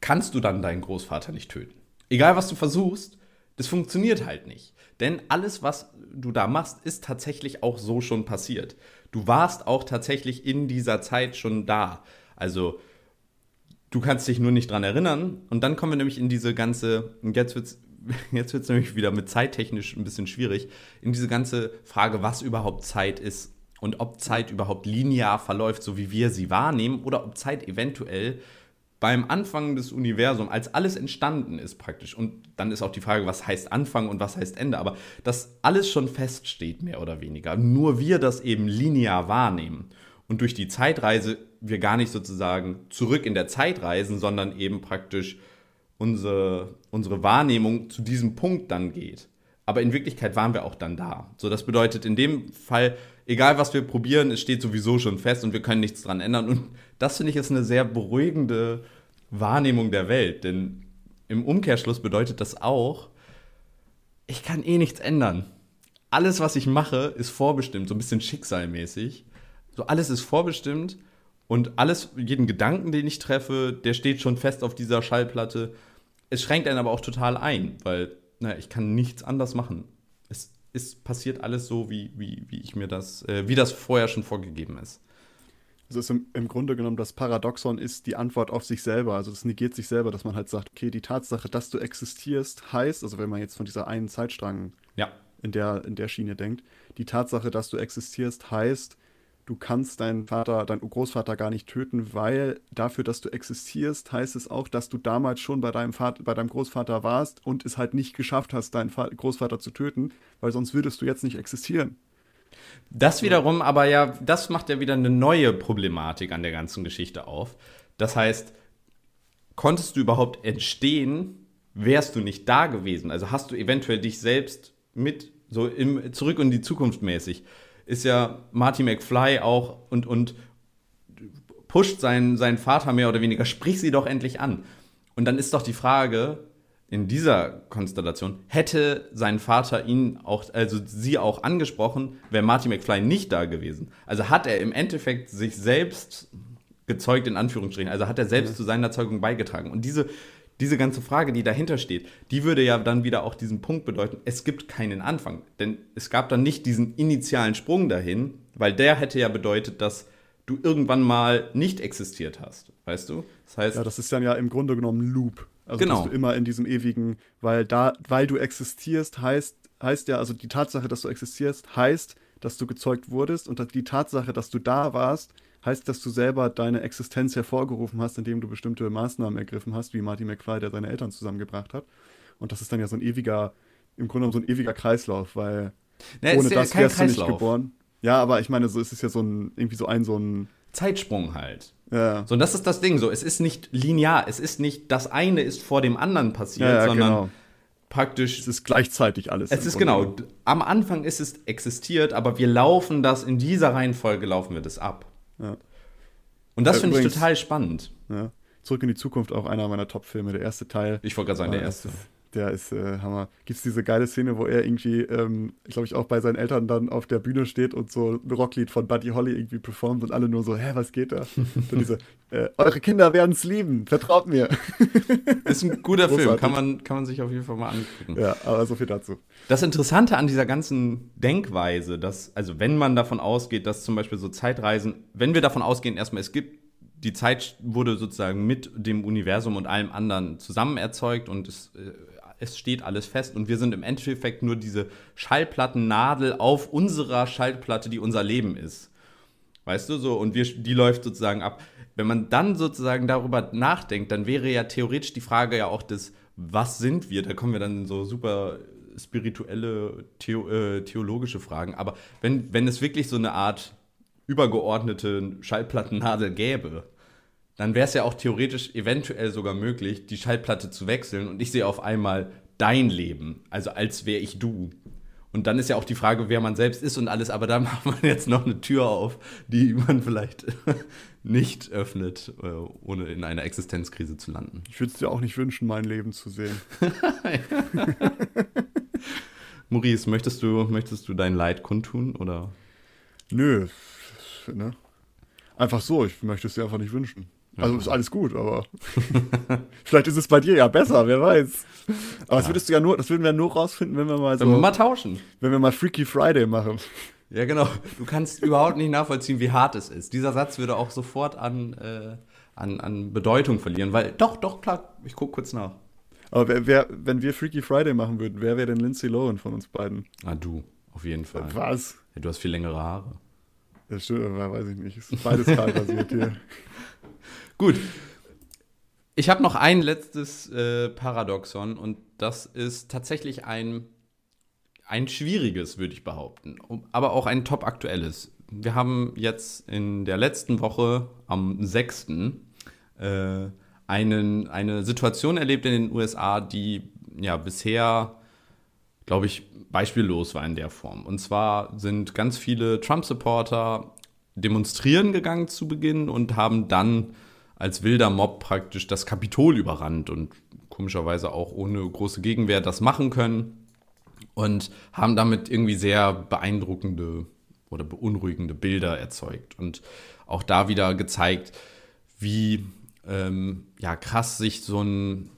kannst du dann deinen Großvater nicht töten. Egal, was du versuchst, das funktioniert halt nicht. Denn alles, was du da machst, ist tatsächlich auch so schon passiert. Du warst auch tatsächlich in dieser Zeit schon da. Also, du kannst dich nur nicht dran erinnern. Und dann kommen wir nämlich in diese ganze, jetzt wird es jetzt wird es nämlich wieder mit zeittechnisch ein bisschen schwierig, in diese ganze Frage, was überhaupt Zeit ist und ob Zeit überhaupt linear verläuft, so wie wir sie wahrnehmen, oder ob Zeit eventuell beim Anfang des Universums, als alles entstanden ist praktisch, und dann ist auch die Frage, was heißt Anfang und was heißt Ende, aber dass alles schon feststeht, mehr oder weniger, nur wir das eben linear wahrnehmen und durch die Zeitreise wir gar nicht sozusagen zurück in der Zeit reisen, sondern eben praktisch unsere, unsere Wahrnehmung zu diesem Punkt dann geht. Aber in Wirklichkeit waren wir auch dann da. So, das bedeutet in dem Fall, egal was wir probieren, es steht sowieso schon fest und wir können nichts dran ändern. Und das finde ich ist eine sehr beruhigende Wahrnehmung der Welt. Denn im Umkehrschluss bedeutet das auch, ich kann eh nichts ändern. Alles, was ich mache, ist vorbestimmt, so ein bisschen schicksalmäßig. So alles ist vorbestimmt und alles, jeden Gedanken, den ich treffe, der steht schon fest auf dieser Schallplatte. Es schränkt einen aber auch total ein, weil naja, ich kann nichts anders machen. Es ist passiert alles so, wie, wie, wie ich mir das, äh, wie das vorher schon vorgegeben ist. Das ist im, im, Grunde genommen das Paradoxon ist die Antwort auf sich selber. Also das negiert sich selber, dass man halt sagt, okay, die Tatsache, dass du existierst, heißt, also wenn man jetzt von dieser einen Zeitstrang ja. in, der, in der Schiene denkt, die Tatsache, dass du existierst, heißt, du kannst deinen Vater, deinen Großvater gar nicht töten, weil dafür, dass du existierst, heißt es auch, dass du damals schon bei deinem Vater, bei deinem Großvater warst und es halt nicht geschafft hast, deinen Großvater zu töten, weil sonst würdest du jetzt nicht existieren. Das wiederum, aber ja, das macht ja wieder eine neue Problematik an der ganzen Geschichte auf. Das heißt, konntest du überhaupt entstehen, wärst du nicht da gewesen? Also hast du eventuell dich selbst mit so im, zurück in die Zukunft mäßig ist ja Marty McFly auch und, und pusht seinen, seinen Vater mehr oder weniger, sprich sie doch endlich an. Und dann ist doch die Frage, in dieser Konstellation, hätte sein Vater ihn auch, also sie auch angesprochen, wäre Marty McFly nicht da gewesen. Also hat er im Endeffekt sich selbst gezeugt, in Anführungsstrichen. Also hat er selbst ja. zu seiner Zeugung beigetragen. Und diese, diese ganze Frage, die dahinter steht, die würde ja dann wieder auch diesen Punkt bedeuten, es gibt keinen Anfang. Denn es gab dann nicht diesen initialen Sprung dahin, weil der hätte ja bedeutet, dass du irgendwann mal nicht existiert hast. Weißt du? Das heißt. Ja, das ist dann ja im Grunde genommen Loop. Also genau. dass du immer in diesem ewigen, weil da, weil du existierst, heißt, heißt ja, also die Tatsache, dass du existierst, heißt, dass du gezeugt wurdest und die Tatsache, dass du da warst, heißt, dass du selber deine Existenz hervorgerufen hast, indem du bestimmte Maßnahmen ergriffen hast, wie Marty McFly, der seine Eltern zusammengebracht hat. Und das ist dann ja so ein ewiger, im Grunde genommen so ein ewiger Kreislauf, weil Na, ohne ja das wärst du nicht Kreislauf. geboren. Ja, aber ich meine, so ist es ja so ein, irgendwie so ein, so ein, Zeitsprung halt. ja, So, und das ist das Ding. So, es ist nicht linear. Es ist nicht, das eine ist vor dem anderen passiert, ja, ja sondern genau. praktisch. Es ist gleichzeitig alles. Es ist Grunde genau, am Anfang ist es existiert, aber wir laufen das in dieser Reihenfolge laufen wir das ab. Ja. Und das Äh, finde ich total spannend. Ja. Zurück in die Zukunft, auch einer meiner Top-Filme, der erste Teil. Ich wollte gerade sagen, der Äh, erste. Der ist äh, Hammer. Gibt es diese geile Szene, wo er irgendwie, ähm, glaube ich, auch bei seinen Eltern dann auf der Bühne steht und so ein Rocklied von Buddy Holly irgendwie performt und alle nur so, hä, was geht da? dann diese, äh, eure Kinder werden es lieben, vertraut mir. Ist ein guter Film, Großartig. kann man, kann man sich auf jeden Fall mal angucken. ja, aber so viel dazu. Das Interessante an dieser ganzen Denkweise, dass, also wenn man davon ausgeht, dass zum Beispiel so Zeitreisen, wenn wir davon ausgehen, erstmal, es gibt, die Zeit wurde sozusagen mit dem Universum und allem anderen zusammen erzeugt und es, äh, es steht alles fest und wir sind im Endeffekt nur diese Schallplattennadel auf unserer Schallplatte, die unser Leben ist. Weißt du so? Und wir, die läuft sozusagen ab. Wenn man dann sozusagen darüber nachdenkt, dann wäre ja theoretisch die Frage ja auch des, was sind wir? Da kommen wir dann in so super spirituelle, theo, äh, theologische Fragen. Aber wenn, wenn es wirklich so eine Art übergeordnete Schallplattennadel gäbe, dann wäre es ja auch theoretisch eventuell sogar möglich, die Schallplatte zu wechseln und ich sehe auf einmal dein Leben, also als wäre ich du. Und dann ist ja auch die Frage, wer man selbst ist und alles, aber da macht man jetzt noch eine Tür auf, die man vielleicht nicht öffnet, äh, ohne in einer Existenzkrise zu landen. Ich würde es dir auch nicht wünschen, mein Leben zu sehen. Maurice, möchtest du, möchtest du dein Leid kundtun oder? Nö, ne? Einfach so, ich möchte es dir einfach nicht wünschen. Also ist alles gut, aber vielleicht ist es bei dir ja besser, wer weiß. Aber das würdest du ja nur, das würden wir nur rausfinden, wenn wir mal so, Sollen wir mal tauschen? wenn wir mal Freaky Friday machen. Ja, genau. Du kannst überhaupt nicht nachvollziehen, wie hart es ist. Dieser Satz würde auch sofort an, äh, an, an Bedeutung verlieren, weil, doch, doch, klar, ich gucke kurz nach. Aber wer, wer, wenn wir Freaky Friday machen würden, wer wäre denn Lindsay Lohan von uns beiden? Ah, du, auf jeden Fall. Was? Ja, du hast viel längere Haare. Das stimmt, weiß ich nicht. Ist beides kahl basiert hier. Gut. Ich habe noch ein letztes äh, Paradoxon und das ist tatsächlich ein, ein schwieriges, würde ich behaupten, aber auch ein top aktuelles. Wir haben jetzt in der letzten Woche am 6. Äh, einen, eine Situation erlebt in den USA, die ja bisher, glaube ich, beispiellos war in der Form. Und zwar sind ganz viele Trump-Supporter demonstrieren gegangen zu Beginn und haben dann als wilder Mob praktisch das Kapitol überrannt und komischerweise auch ohne große Gegenwehr das machen können und haben damit irgendwie sehr beeindruckende oder beunruhigende Bilder erzeugt und auch da wieder gezeigt, wie ähm, ja, krass sich so ein,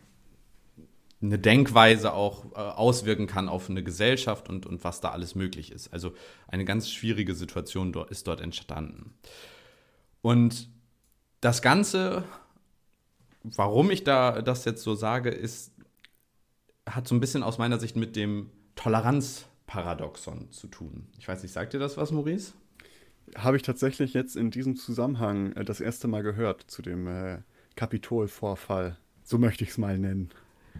eine Denkweise auch äh, auswirken kann auf eine Gesellschaft und, und was da alles möglich ist. Also eine ganz schwierige Situation dort, ist dort entstanden. Und das Ganze, warum ich da das jetzt so sage, ist, hat so ein bisschen aus meiner Sicht mit dem Toleranzparadoxon zu tun. Ich weiß nicht, sagt dir das was, Maurice? Habe ich tatsächlich jetzt in diesem Zusammenhang äh, das erste Mal gehört zu dem äh, Kapitolvorfall. So möchte ich es mal nennen.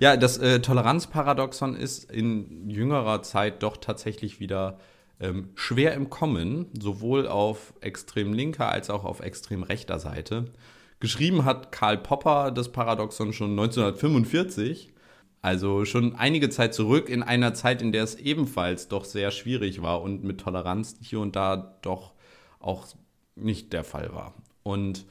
Ja, das äh, Toleranzparadoxon ist in jüngerer Zeit doch tatsächlich wieder ähm, schwer im Kommen, sowohl auf extrem linker als auch auf extrem rechter Seite. Geschrieben hat Karl Popper das Paradoxon schon 1945, also schon einige Zeit zurück, in einer Zeit, in der es ebenfalls doch sehr schwierig war und mit Toleranz hier und da doch auch nicht der Fall war. Und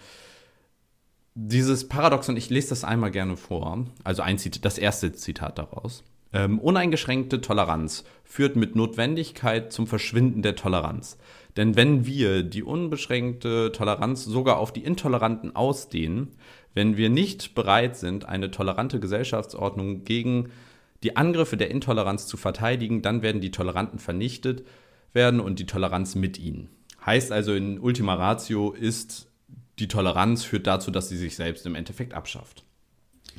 dieses Paradoxon, ich lese das einmal gerne vor, also ein Zitat, das erste Zitat daraus. Ähm, uneingeschränkte Toleranz führt mit Notwendigkeit zum Verschwinden der Toleranz. Denn wenn wir die unbeschränkte Toleranz sogar auf die Intoleranten ausdehnen, wenn wir nicht bereit sind, eine tolerante Gesellschaftsordnung gegen die Angriffe der Intoleranz zu verteidigen, dann werden die Toleranten vernichtet werden und die Toleranz mit ihnen. Heißt also in Ultima Ratio ist die Toleranz führt dazu, dass sie sich selbst im Endeffekt abschafft,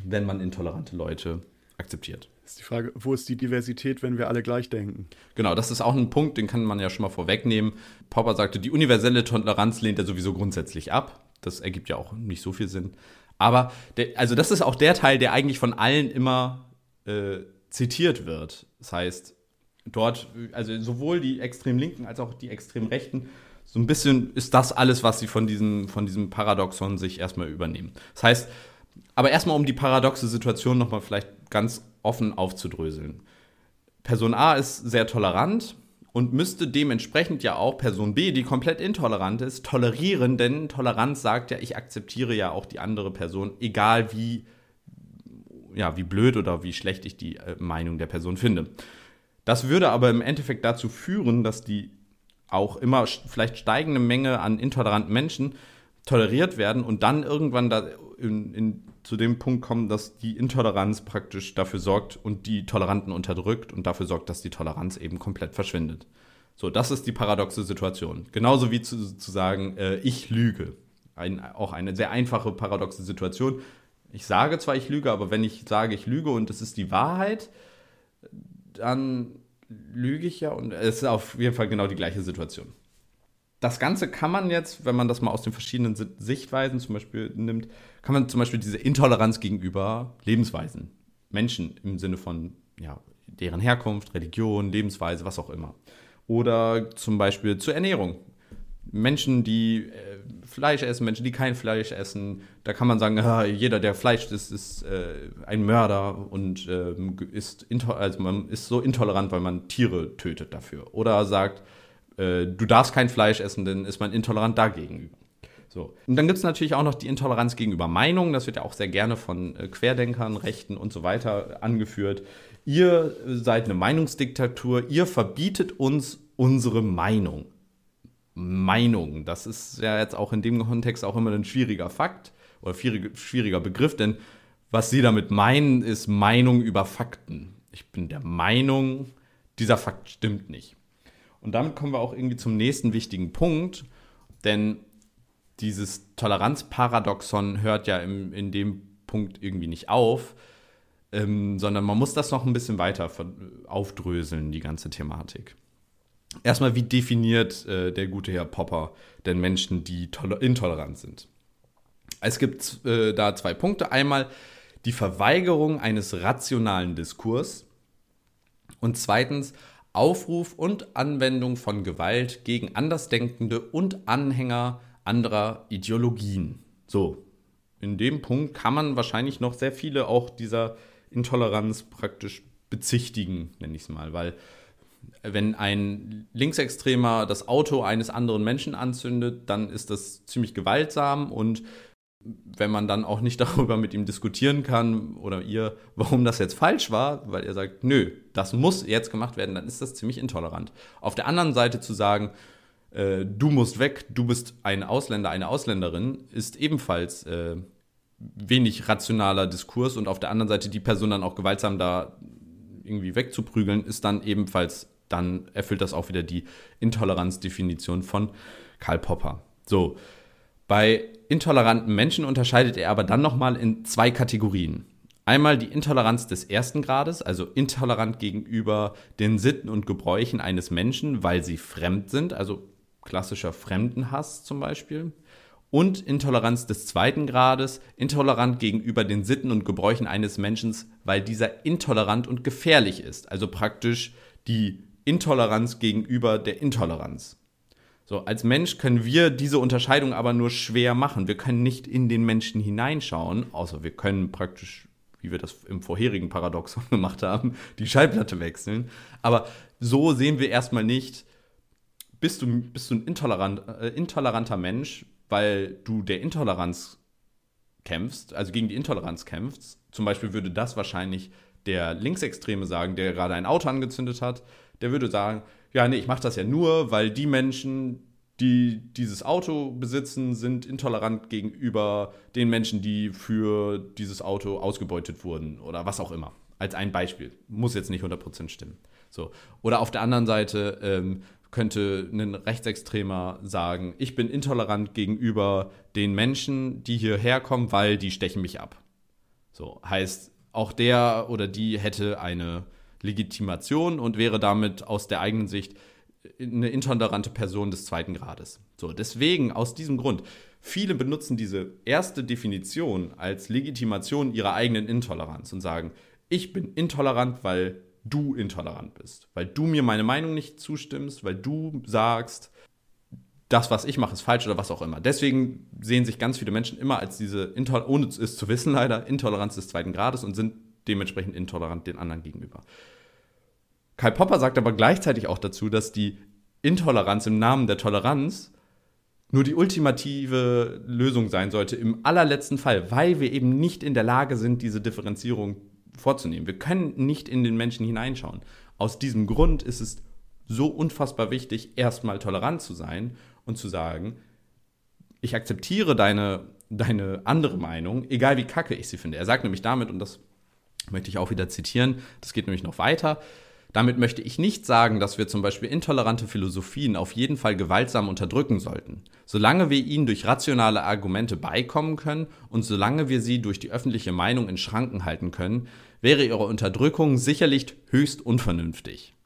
wenn man intolerante Leute akzeptiert. Ist die Frage, wo ist die Diversität, wenn wir alle gleich denken? Genau, das ist auch ein Punkt, den kann man ja schon mal vorwegnehmen. Popper sagte, die universelle Toleranz lehnt er sowieso grundsätzlich ab. Das ergibt ja auch nicht so viel Sinn. Aber, der, also das ist auch der Teil, der eigentlich von allen immer äh, zitiert wird. Das heißt, dort, also sowohl die extrem Linken als auch die extrem Rechten, so ein bisschen ist das alles, was sie von diesem, von diesem Paradoxon sich erstmal übernehmen. Das heißt, aber erstmal um die paradoxe Situation nochmal vielleicht ganz offen aufzudröseln. Person A ist sehr tolerant und müsste dementsprechend ja auch Person B, die komplett intolerant ist, tolerieren, denn Toleranz sagt ja, ich akzeptiere ja auch die andere Person, egal wie, ja, wie blöd oder wie schlecht ich die äh, Meinung der Person finde. Das würde aber im Endeffekt dazu führen, dass die auch immer vielleicht steigende Menge an intoleranten Menschen toleriert werden und dann irgendwann da in, in, zu dem Punkt kommen, dass die Intoleranz praktisch dafür sorgt und die Toleranten unterdrückt und dafür sorgt, dass die Toleranz eben komplett verschwindet. So, das ist die paradoxe Situation. Genauso wie zu, zu sagen, äh, ich lüge. Ein, auch eine sehr einfache paradoxe Situation. Ich sage zwar, ich lüge, aber wenn ich sage, ich lüge und es ist die Wahrheit, dann lüge ich ja und es ist auf jeden Fall genau die gleiche Situation. Das Ganze kann man jetzt, wenn man das mal aus den verschiedenen Sichtweisen zum Beispiel nimmt, kann man zum Beispiel diese Intoleranz gegenüber Lebensweisen, Menschen im Sinne von ja, deren Herkunft, Religion, Lebensweise, was auch immer. Oder zum Beispiel zur Ernährung. Menschen, die äh, Fleisch essen, Menschen, die kein Fleisch essen, da kann man sagen, ah, jeder, der Fleisch isst, ist äh, ein Mörder und äh, ist, also man ist so intolerant, weil man Tiere tötet dafür. Oder sagt, äh, du darfst kein Fleisch essen, dann ist man intolerant dagegen. So. Und dann gibt es natürlich auch noch die Intoleranz gegenüber Meinungen. Das wird ja auch sehr gerne von äh, Querdenkern, Rechten und so weiter angeführt. Ihr seid eine Meinungsdiktatur, ihr verbietet uns unsere Meinung. Meinung. Das ist ja jetzt auch in dem Kontext auch immer ein schwieriger Fakt oder schwieriger Begriff, denn was Sie damit meinen, ist Meinung über Fakten. Ich bin der Meinung, dieser Fakt stimmt nicht. Und damit kommen wir auch irgendwie zum nächsten wichtigen Punkt, denn dieses Toleranzparadoxon hört ja im, in dem Punkt irgendwie nicht auf, ähm, sondern man muss das noch ein bisschen weiter aufdröseln, die ganze Thematik. Erstmal, wie definiert äh, der gute Herr Popper denn Menschen, die intolerant sind? Es gibt äh, da zwei Punkte. Einmal die Verweigerung eines rationalen Diskurs und zweitens Aufruf und Anwendung von Gewalt gegen Andersdenkende und Anhänger anderer Ideologien. So, in dem Punkt kann man wahrscheinlich noch sehr viele auch dieser Intoleranz praktisch bezichtigen, nenne ich es mal, weil wenn ein Linksextremer das Auto eines anderen Menschen anzündet, dann ist das ziemlich gewaltsam und wenn man dann auch nicht darüber mit ihm diskutieren kann oder ihr, warum das jetzt falsch war, weil er sagt, nö, das muss jetzt gemacht werden, dann ist das ziemlich intolerant. Auf der anderen Seite zu sagen, äh, du musst weg, du bist ein Ausländer, eine Ausländerin, ist ebenfalls äh, wenig rationaler Diskurs und auf der anderen Seite die Person dann auch gewaltsam da irgendwie wegzuprügeln, ist dann ebenfalls, dann erfüllt das auch wieder die Intoleranzdefinition von Karl Popper. So, bei intoleranten Menschen unterscheidet er aber dann nochmal in zwei Kategorien. Einmal die Intoleranz des ersten Grades, also intolerant gegenüber den Sitten und Gebräuchen eines Menschen, weil sie fremd sind, also klassischer Fremdenhass zum Beispiel und Intoleranz des zweiten Grades, intolerant gegenüber den Sitten und Gebräuchen eines Menschen, weil dieser intolerant und gefährlich ist. Also praktisch die Intoleranz gegenüber der Intoleranz. So, als Mensch können wir diese Unterscheidung aber nur schwer machen. Wir können nicht in den Menschen hineinschauen, außer wir können praktisch, wie wir das im vorherigen Paradoxon gemacht haben, die Schallplatte wechseln. Aber so sehen wir erstmal nicht, bist du, bist du ein intolerant, äh, intoleranter Mensch, weil du der Intoleranz kämpfst, also gegen die Intoleranz kämpfst. Zum Beispiel würde das wahrscheinlich der Linksextreme sagen, der gerade ein Auto angezündet hat. Der würde sagen, ja, nee, ich mache das ja nur, weil die Menschen, die dieses Auto besitzen, sind intolerant gegenüber den Menschen, die für dieses Auto ausgebeutet wurden oder was auch immer. Als ein Beispiel. Muss jetzt nicht 100% stimmen. So. Oder auf der anderen Seite ähm, könnte ein Rechtsextremer sagen, ich bin intolerant gegenüber den Menschen, die hierher kommen, weil die stechen mich ab. So heißt, auch der oder die hätte eine Legitimation und wäre damit aus der eigenen Sicht eine intolerante Person des zweiten Grades. So, deswegen, aus diesem Grund, viele benutzen diese erste Definition als Legitimation ihrer eigenen Intoleranz und sagen, ich bin intolerant, weil du intolerant bist, weil du mir meine Meinung nicht zustimmst, weil du sagst, das, was ich mache, ist falsch oder was auch immer. Deswegen sehen sich ganz viele Menschen immer als diese, ohne es zu wissen leider, Intoleranz des zweiten Grades und sind dementsprechend intolerant den anderen gegenüber. Karl Popper sagt aber gleichzeitig auch dazu, dass die Intoleranz im Namen der Toleranz nur die ultimative Lösung sein sollte im allerletzten Fall, weil wir eben nicht in der Lage sind, diese Differenzierung vorzunehmen. Wir können nicht in den Menschen hineinschauen. Aus diesem Grund ist es so unfassbar wichtig, erstmal tolerant zu sein und zu sagen, ich akzeptiere deine, deine andere Meinung, egal wie kacke ich sie finde. Er sagt nämlich damit, und das möchte ich auch wieder zitieren, das geht nämlich noch weiter, damit möchte ich nicht sagen, dass wir zum Beispiel intolerante Philosophien auf jeden Fall gewaltsam unterdrücken sollten. Solange wir ihnen durch rationale Argumente beikommen können und solange wir sie durch die öffentliche Meinung in Schranken halten können, wäre ihre Unterdrückung sicherlich höchst unvernünftig.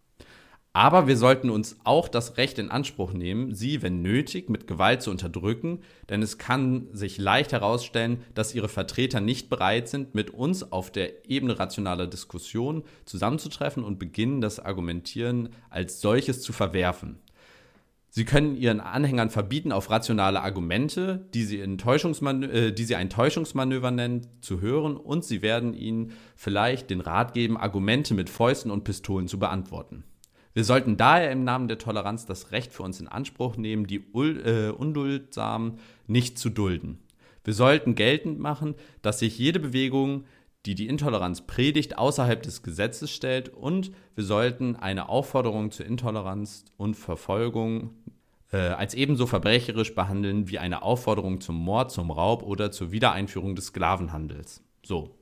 Aber wir sollten uns auch das Recht in Anspruch nehmen, sie, wenn nötig, mit Gewalt zu unterdrücken, denn es kann sich leicht herausstellen, dass ihre Vertreter nicht bereit sind, mit uns auf der Ebene rationaler Diskussion zusammenzutreffen und beginnen, das Argumentieren als solches zu verwerfen. Sie können ihren Anhängern verbieten, auf rationale Argumente, die sie, äh, die sie ein Täuschungsmanöver nennen, zu hören und sie werden ihnen vielleicht den Rat geben, Argumente mit Fäusten und Pistolen zu beantworten. Wir sollten daher im Namen der Toleranz das Recht für uns in Anspruch nehmen, die äh, Unduldsamen nicht zu dulden. Wir sollten geltend machen, dass sich jede Bewegung, die die Intoleranz predigt, außerhalb des Gesetzes stellt und wir sollten eine Aufforderung zur Intoleranz und Verfolgung äh, als ebenso verbrecherisch behandeln wie eine Aufforderung zum Mord, zum Raub oder zur Wiedereinführung des Sklavenhandels. So,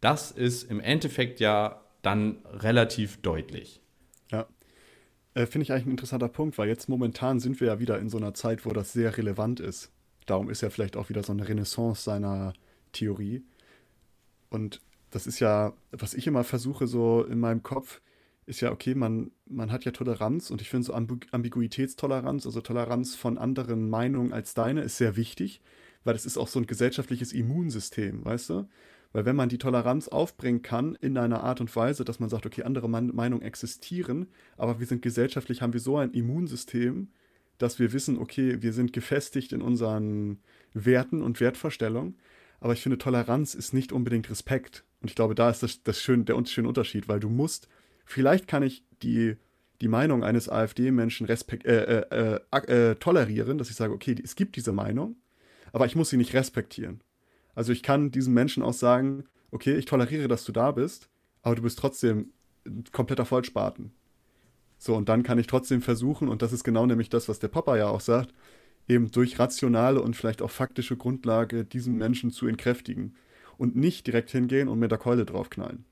das ist im Endeffekt ja dann relativ deutlich. Äh, Finde ich eigentlich ein interessanter Punkt, weil jetzt momentan sind wir ja wieder in so einer Zeit, wo das sehr relevant ist. Darum ist ja vielleicht auch wieder so eine Renaissance seiner Theorie. Und das ist ja, was ich immer versuche, so in meinem Kopf, ist ja, okay, man, man hat ja Toleranz und ich finde so Ambu Ambiguitätstoleranz, also Toleranz von anderen Meinungen als deine, ist sehr wichtig, weil das ist auch so ein gesellschaftliches Immunsystem, weißt du? Weil wenn man die Toleranz aufbringen kann in einer Art und Weise, dass man sagt, okay, andere Meinungen existieren, aber wir sind gesellschaftlich, haben wir so ein Immunsystem, dass wir wissen, okay, wir sind gefestigt in unseren Werten und Wertvorstellungen. Aber ich finde, Toleranz ist nicht unbedingt Respekt. Und ich glaube, da ist das, das schön, der schöne Unterschied, weil du musst, vielleicht kann ich die, die Meinung eines AfD-Menschen äh, äh, äh, äh, tolerieren, dass ich sage, okay, es gibt diese Meinung, aber ich muss sie nicht respektieren. Also ich kann diesem Menschen auch sagen, okay, ich toleriere, dass du da bist, aber du bist trotzdem ein kompletter Vollspaten. So, und dann kann ich trotzdem versuchen, und das ist genau nämlich das, was der Papa ja auch sagt, eben durch rationale und vielleicht auch faktische Grundlage diesen Menschen zu entkräftigen und nicht direkt hingehen und mit der Keule draufknallen.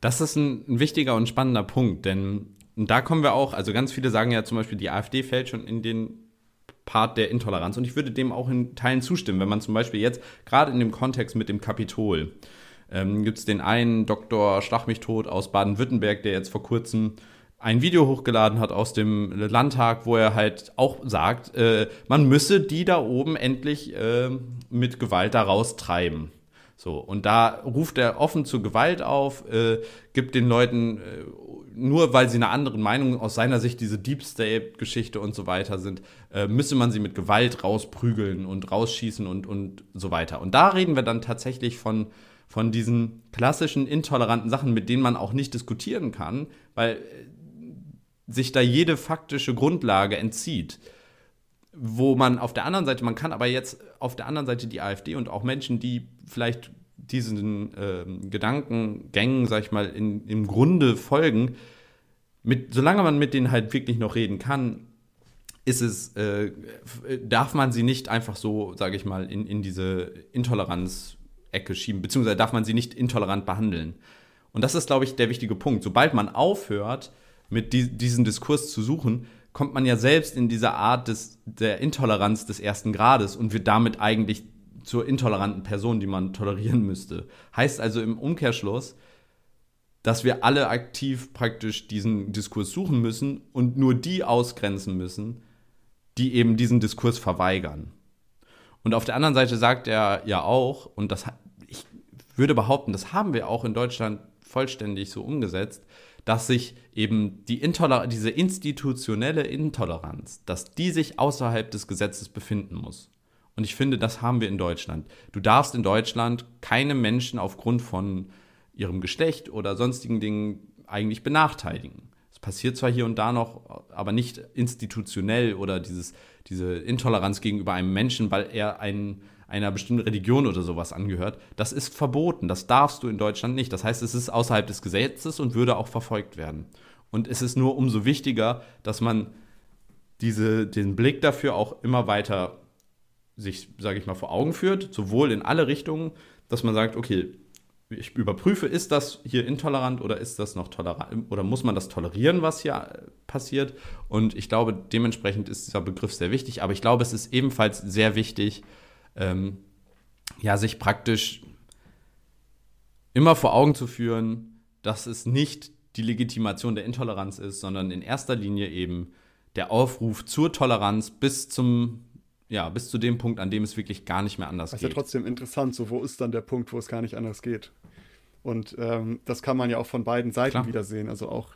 Das ist ein, ein wichtiger und spannender Punkt, denn da kommen wir auch, also ganz viele sagen ja zum Beispiel, die AfD fällt schon in den Part der Intoleranz. Und ich würde dem auch in Teilen zustimmen, wenn man zum Beispiel jetzt, gerade in dem Kontext mit dem Kapitol, ähm, gibt es den einen Dr. Schlag mich tot aus Baden-Württemberg, der jetzt vor kurzem ein Video hochgeladen hat aus dem Landtag, wo er halt auch sagt, äh, man müsse die da oben endlich äh, mit Gewalt da raustreiben. So, und da ruft er offen zur Gewalt auf, äh, gibt den Leuten, äh, nur weil sie einer anderen Meinung aus seiner Sicht diese Deep State-Geschichte und so weiter sind, äh, müsse man sie mit Gewalt rausprügeln und rausschießen und, und so weiter. Und da reden wir dann tatsächlich von, von diesen klassischen intoleranten Sachen, mit denen man auch nicht diskutieren kann, weil äh, sich da jede faktische Grundlage entzieht wo man auf der anderen Seite, man kann aber jetzt auf der anderen Seite die AfD und auch Menschen, die vielleicht diesen äh, Gedankengängen, sag ich mal, in, im Grunde folgen, mit, solange man mit denen halt wirklich noch reden kann, ist es, äh, darf man sie nicht einfach so, sage ich mal, in, in diese Intoleranz-Ecke schieben, beziehungsweise darf man sie nicht intolerant behandeln. Und das ist, glaube ich, der wichtige Punkt. Sobald man aufhört, mit die, diesen Diskurs zu suchen, kommt man ja selbst in diese Art des, der Intoleranz des ersten Grades und wird damit eigentlich zur intoleranten Person, die man tolerieren müsste. Heißt also im Umkehrschluss, dass wir alle aktiv praktisch diesen Diskurs suchen müssen und nur die ausgrenzen müssen, die eben diesen Diskurs verweigern. Und auf der anderen Seite sagt er ja auch, und das ich würde behaupten, das haben wir auch in Deutschland vollständig so umgesetzt, dass sich eben die Intoler diese institutionelle Intoleranz, dass die sich außerhalb des Gesetzes befinden muss. Und ich finde, das haben wir in Deutschland. Du darfst in Deutschland keine Menschen aufgrund von ihrem Geschlecht oder sonstigen Dingen eigentlich benachteiligen. Es passiert zwar hier und da noch, aber nicht institutionell oder dieses, diese Intoleranz gegenüber einem Menschen, weil er ein, einer bestimmten Religion oder sowas angehört. Das ist verboten. Das darfst du in Deutschland nicht. Das heißt, es ist außerhalb des Gesetzes und würde auch verfolgt werden. Und es ist nur umso wichtiger, dass man diese, den Blick dafür auch immer weiter sich, sage ich mal, vor Augen führt, sowohl in alle Richtungen, dass man sagt, okay, ich überprüfe, ist das hier intolerant oder ist das noch tolerant oder muss man das tolerieren, was hier äh, passiert? Und ich glaube, dementsprechend ist dieser Begriff sehr wichtig, aber ich glaube, es ist ebenfalls sehr wichtig, ähm, ja, sich praktisch immer vor Augen zu führen, dass es nicht die Legitimation der Intoleranz ist, sondern in erster Linie eben der Aufruf zur Toleranz bis zum ja, bis zu dem Punkt, an dem es wirklich gar nicht mehr anders das geht. ist ja trotzdem interessant, so wo ist dann der Punkt, wo es gar nicht anders geht? Und ähm, das kann man ja auch von beiden Seiten Klar. wieder sehen. Also auch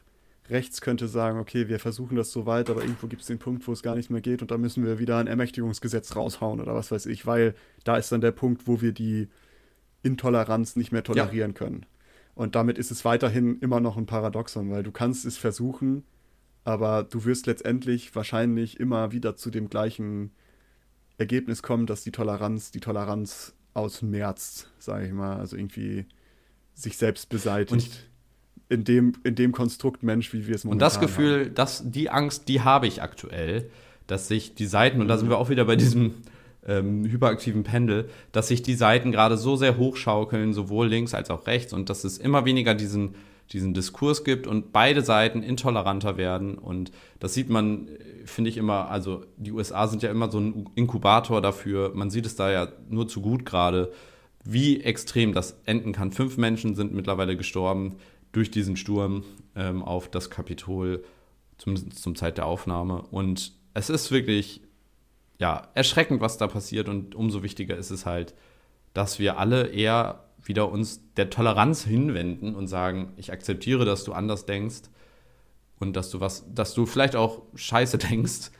rechts könnte sagen, okay, wir versuchen das so weit, aber irgendwo gibt es den Punkt, wo es gar nicht mehr geht und da müssen wir wieder ein Ermächtigungsgesetz raushauen oder was weiß ich, weil da ist dann der Punkt, wo wir die Intoleranz nicht mehr tolerieren ja. können. Und damit ist es weiterhin immer noch ein Paradoxon, weil du kannst es versuchen, aber du wirst letztendlich wahrscheinlich immer wieder zu dem gleichen Ergebnis kommen, dass die Toleranz die Toleranz ausmerzt, sage ich mal, also irgendwie sich selbst beseitigt. Und in dem, in dem Konstrukt Mensch, wie wir es momentan Und das Gefühl, haben. dass die Angst, die habe ich aktuell, dass sich die Seiten, und da sind wir auch wieder bei diesem ähm, hyperaktiven Pendel, dass sich die Seiten gerade so sehr hochschaukeln, sowohl links als auch rechts, und dass es immer weniger diesen diesen Diskurs gibt und beide Seiten intoleranter werden. Und das sieht man, finde ich immer, also die USA sind ja immer so ein Inkubator dafür. Man sieht es da ja nur zu gut gerade, wie extrem das enden kann. Fünf Menschen sind mittlerweile gestorben durch diesen Sturm ähm, auf das Kapitol, zumindest zum Zeit der Aufnahme. Und es ist wirklich, ja, erschreckend, was da passiert. Und umso wichtiger ist es halt, dass wir alle eher wieder uns der Toleranz hinwenden und sagen, ich akzeptiere, dass du anders denkst und dass du was, dass du vielleicht auch scheiße denkst,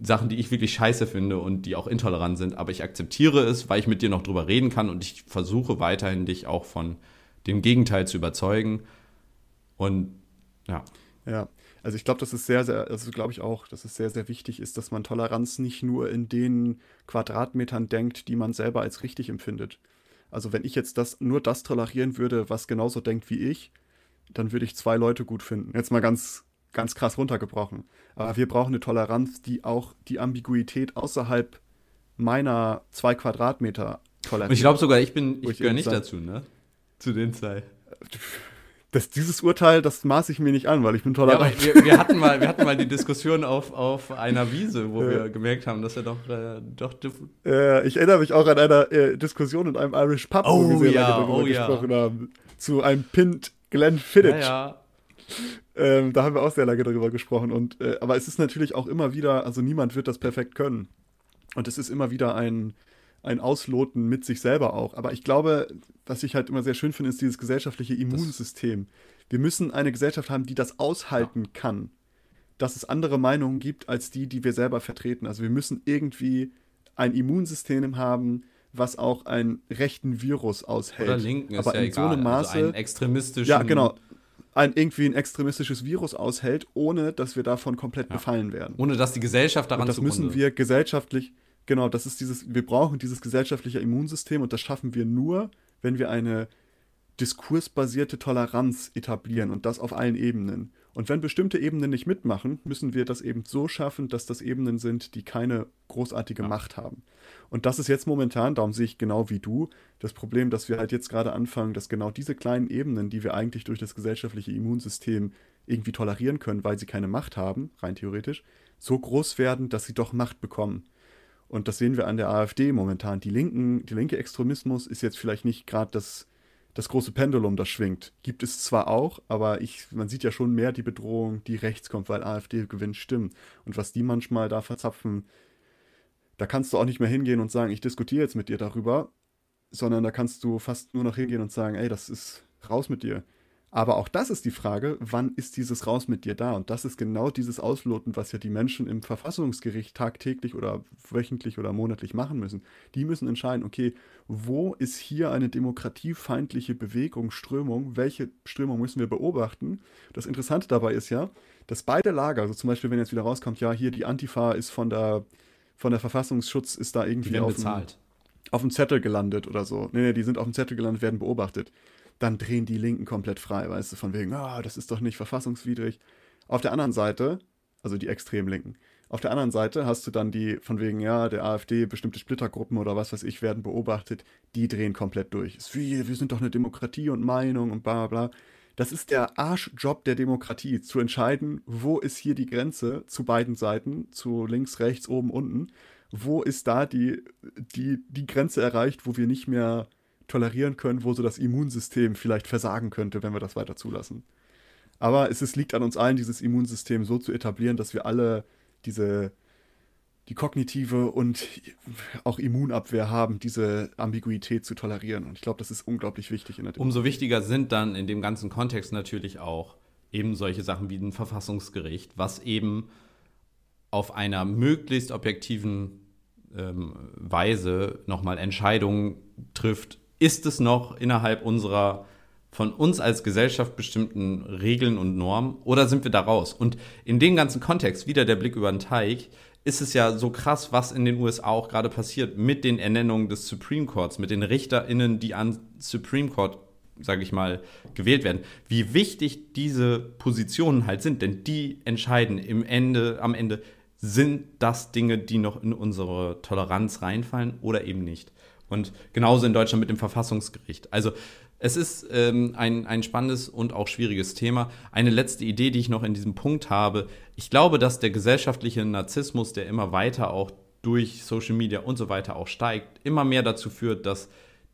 Sachen, die ich wirklich scheiße finde und die auch intolerant sind, aber ich akzeptiere es, weil ich mit dir noch drüber reden kann und ich versuche weiterhin dich auch von dem Gegenteil zu überzeugen. Und ja. Ja, also ich glaube, das ist sehr, sehr, also glaube ich auch, dass es sehr, sehr wichtig ist, dass man Toleranz nicht nur in den Quadratmetern denkt, die man selber als richtig empfindet. Also wenn ich jetzt das nur das tolerieren würde, was genauso denkt wie ich, dann würde ich zwei Leute gut finden. Jetzt mal ganz ganz krass runtergebrochen. Aber wir brauchen eine Toleranz, die auch die Ambiguität außerhalb meiner zwei Quadratmeter toleriert. Und ich glaube sogar, ich bin, ich gehöre nicht dazu, ne? Zu den zwei. Das, dieses Urteil, das maße ich mir nicht an, weil ich bin tolerant. Ja, wir, wir, hatten mal, wir hatten mal die Diskussion auf, auf einer Wiese, wo äh, wir gemerkt haben, dass er doch, äh, doch äh, Ich erinnere mich auch an einer äh, Diskussion in einem Irish Pub, oh, wo wir sehr ja, lange darüber oh, gesprochen ja. haben. Zu einem Pint Glenn Fiddich. Ja, ja. Ähm, da haben wir auch sehr lange darüber gesprochen. Und, äh, aber es ist natürlich auch immer wieder, also niemand wird das perfekt können. Und es ist immer wieder ein, ein Ausloten mit sich selber auch. Aber ich glaube, was ich halt immer sehr schön finde, ist dieses gesellschaftliche Immunsystem. Wir müssen eine Gesellschaft haben, die das aushalten ja. kann, dass es andere Meinungen gibt als die, die wir selber vertreten. Also wir müssen irgendwie ein Immunsystem haben, was auch einen rechten Virus aushält. Oder linken, aber ist ja in egal. so einem also Maße, also einen extremistischen. Ja, genau ein irgendwie ein extremistisches Virus aushält, ohne dass wir davon komplett ja. befallen werden. Ohne dass die Gesellschaft daran und das müssen wir gesellschaftlich, genau, das ist dieses, wir brauchen dieses gesellschaftliche Immunsystem und das schaffen wir nur, wenn wir eine diskursbasierte Toleranz etablieren und das auf allen Ebenen. Und wenn bestimmte Ebenen nicht mitmachen, müssen wir das eben so schaffen, dass das Ebenen sind, die keine großartige ja. Macht haben. Und das ist jetzt momentan, darum sehe ich genau wie du, das Problem, dass wir halt jetzt gerade anfangen, dass genau diese kleinen Ebenen, die wir eigentlich durch das gesellschaftliche Immunsystem irgendwie tolerieren können, weil sie keine Macht haben, rein theoretisch, so groß werden, dass sie doch Macht bekommen. Und das sehen wir an der AfD momentan. Die linken, die linke Extremismus ist jetzt vielleicht nicht gerade das, das große Pendulum, das schwingt. Gibt es zwar auch, aber ich, man sieht ja schon mehr die Bedrohung, die rechts kommt, weil AfD gewinnt Stimmen. Und was die manchmal da verzapfen, da kannst du auch nicht mehr hingehen und sagen, ich diskutiere jetzt mit dir darüber, sondern da kannst du fast nur noch hingehen und sagen, ey, das ist raus mit dir. Aber auch das ist die Frage, wann ist dieses Raus mit dir da? Und das ist genau dieses Ausloten, was ja die Menschen im Verfassungsgericht tagtäglich oder wöchentlich oder monatlich machen müssen. Die müssen entscheiden, okay, wo ist hier eine demokratiefeindliche Bewegung, Strömung? Welche Strömung müssen wir beobachten? Das Interessante dabei ist ja, dass beide Lager, also zum Beispiel, wenn jetzt wieder rauskommt, ja, hier die Antifa ist von der, von der Verfassungsschutz, ist da irgendwie auf dem, auf dem Zettel gelandet oder so. Nee, nee, die sind auf dem Zettel gelandet, werden beobachtet dann drehen die Linken komplett frei, weißt du, von wegen, ah, oh, das ist doch nicht verfassungswidrig. Auf der anderen Seite, also die extrem Linken, auf der anderen Seite hast du dann die, von wegen, ja, der AfD, bestimmte Splittergruppen oder was weiß ich, werden beobachtet, die drehen komplett durch. Ist wie, wir sind doch eine Demokratie und Meinung und bla bla. Das ist der Arschjob der Demokratie, zu entscheiden, wo ist hier die Grenze zu beiden Seiten, zu links, rechts, oben, unten. Wo ist da die, die, die Grenze erreicht, wo wir nicht mehr tolerieren können, wo so das Immunsystem vielleicht versagen könnte, wenn wir das weiter zulassen. Aber es ist, liegt an uns allen, dieses Immunsystem so zu etablieren, dass wir alle diese die kognitive und auch Immunabwehr haben, diese Ambiguität zu tolerieren. Und ich glaube, das ist unglaublich wichtig in der Demokratie. Umso wichtiger sind dann in dem ganzen Kontext natürlich auch eben solche Sachen wie ein Verfassungsgericht, was eben auf einer möglichst objektiven ähm, Weise nochmal Entscheidungen trifft, ist es noch innerhalb unserer von uns als Gesellschaft bestimmten Regeln und Normen oder sind wir da raus? Und in dem ganzen Kontext, wieder der Blick über den Teich, ist es ja so krass, was in den USA auch gerade passiert mit den Ernennungen des Supreme Courts, mit den RichterInnen, die an Supreme Court, sage ich mal, gewählt werden. Wie wichtig diese Positionen halt sind, denn die entscheiden im Ende, am Ende, sind das Dinge, die noch in unsere Toleranz reinfallen oder eben nicht. Und genauso in Deutschland mit dem Verfassungsgericht. Also es ist ähm, ein, ein spannendes und auch schwieriges Thema. Eine letzte Idee, die ich noch in diesem Punkt habe. Ich glaube, dass der gesellschaftliche Narzissmus, der immer weiter auch durch Social Media und so weiter auch steigt, immer mehr dazu führt, dass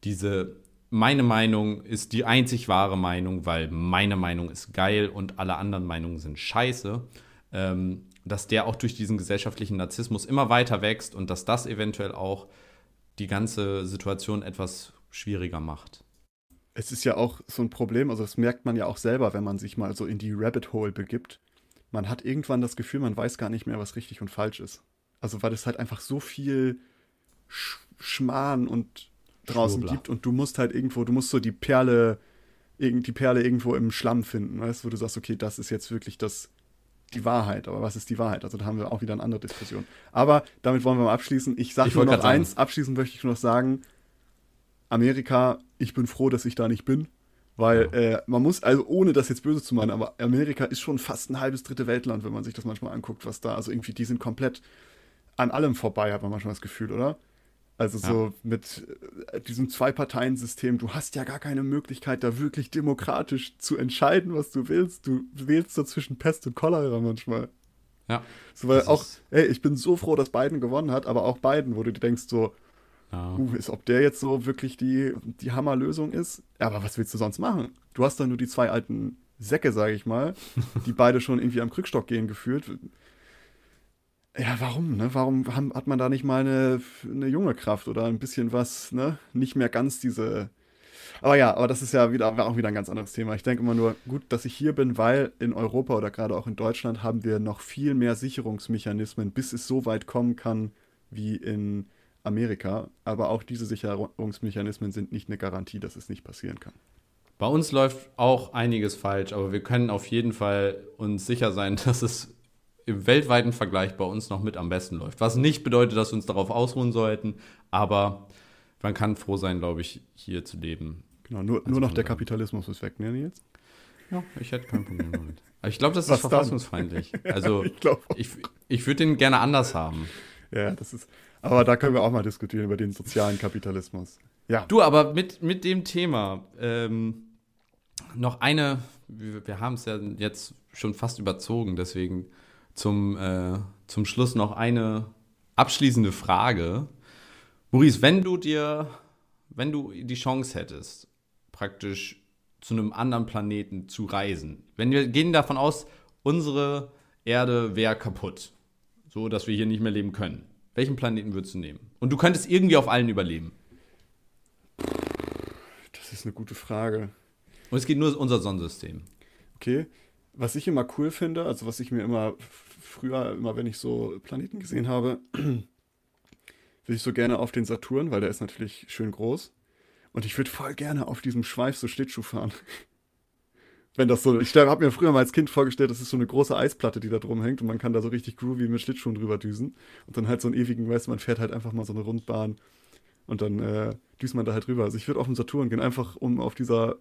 diese meine Meinung ist die einzig wahre Meinung, weil meine Meinung ist geil und alle anderen Meinungen sind scheiße. Ähm, dass der auch durch diesen gesellschaftlichen Narzissmus immer weiter wächst und dass das eventuell auch die ganze Situation etwas schwieriger macht. Es ist ja auch so ein Problem, also das merkt man ja auch selber, wenn man sich mal so in die Rabbit Hole begibt. Man hat irgendwann das Gefühl, man weiß gar nicht mehr, was richtig und falsch ist. Also weil es halt einfach so viel Sch Schmarrn und draußen Schnurrbler. gibt und du musst halt irgendwo, du musst so die Perle, die Perle irgendwo im Schlamm finden, weißt du, wo du sagst, okay, das ist jetzt wirklich das die Wahrheit. Aber was ist die Wahrheit? Also da haben wir auch wieder eine andere Diskussion. Aber damit wollen wir mal abschließen. Ich sage nur noch eins. Abschließend möchte ich nur noch sagen, Amerika, ich bin froh, dass ich da nicht bin. Weil ja. äh, man muss, also ohne das jetzt böse zu meinen, aber Amerika ist schon fast ein halbes dritte Weltland, wenn man sich das manchmal anguckt, was da, also irgendwie, die sind komplett an allem vorbei, hat man manchmal das Gefühl, oder? Also so ja. mit äh, diesem Zwei-Parteien-System, du hast ja gar keine Möglichkeit, da wirklich demokratisch zu entscheiden, was du willst. Du wählst so zwischen Pest und Cholera manchmal. Ja. So, weil auch, ey, ich bin so froh, dass Biden gewonnen hat, aber auch Biden, wo du dir denkst, so, ja. uh, ist, ob der jetzt so wirklich die, die Hammerlösung ist. Aber was willst du sonst machen? Du hast dann nur die zwei alten Säcke, sage ich mal, die beide schon irgendwie am Krückstock gehen gefühlt. Ja, warum, ne? Warum hat man da nicht mal eine, eine junge Kraft oder ein bisschen was, ne? Nicht mehr ganz diese. Aber ja, aber das ist ja wieder, auch wieder ein ganz anderes Thema. Ich denke immer nur, gut, dass ich hier bin, weil in Europa oder gerade auch in Deutschland haben wir noch viel mehr Sicherungsmechanismen, bis es so weit kommen kann wie in Amerika. Aber auch diese Sicherungsmechanismen sind nicht eine Garantie, dass es nicht passieren kann. Bei uns läuft auch einiges falsch, aber wir können auf jeden Fall uns sicher sein, dass es im weltweiten Vergleich bei uns noch mit am besten läuft. Was nicht bedeutet, dass wir uns darauf ausruhen sollten, aber man kann froh sein, glaube ich, hier zu leben. Genau, nur, nur noch der Kapitalismus ist weg, ne, jetzt? Ja, ich hätte kein Problem damit. Aber ich glaube, das ist Was verfassungsfeindlich. Dann? Also, ich, ich, ich würde den gerne anders haben. Ja, das ist. Aber da können wir auch mal diskutieren über den sozialen Kapitalismus. Ja. Du, aber mit, mit dem Thema ähm, noch eine, wir, wir haben es ja jetzt schon fast überzogen, deswegen zum, äh, zum Schluss noch eine abschließende Frage. Maurice, wenn du dir, wenn du die Chance hättest, praktisch zu einem anderen Planeten zu reisen, wenn wir gehen davon aus, unsere Erde wäre kaputt, so dass wir hier nicht mehr leben können. Welchen Planeten würdest du nehmen? Und du könntest irgendwie auf allen überleben. Das ist eine gute Frage. Und es geht nur unser Sonnensystem. Okay. Was ich immer cool finde, also was ich mir immer früher, immer wenn ich so Planeten gesehen habe, will ich so gerne auf den Saturn, weil der ist natürlich schön groß. Und ich würde voll gerne auf diesem Schweif so Schlittschuh fahren. wenn das so, ich habe mir früher mal als Kind vorgestellt, das ist so eine große Eisplatte, die da drum hängt und man kann da so richtig groovy mit Schlittschuhen drüber düsen. Und dann halt so einen ewigen, weißt man fährt halt einfach mal so eine Rundbahn und dann äh, düst man da halt rüber. Also ich würde auf den Saturn gehen, einfach um auf dieser,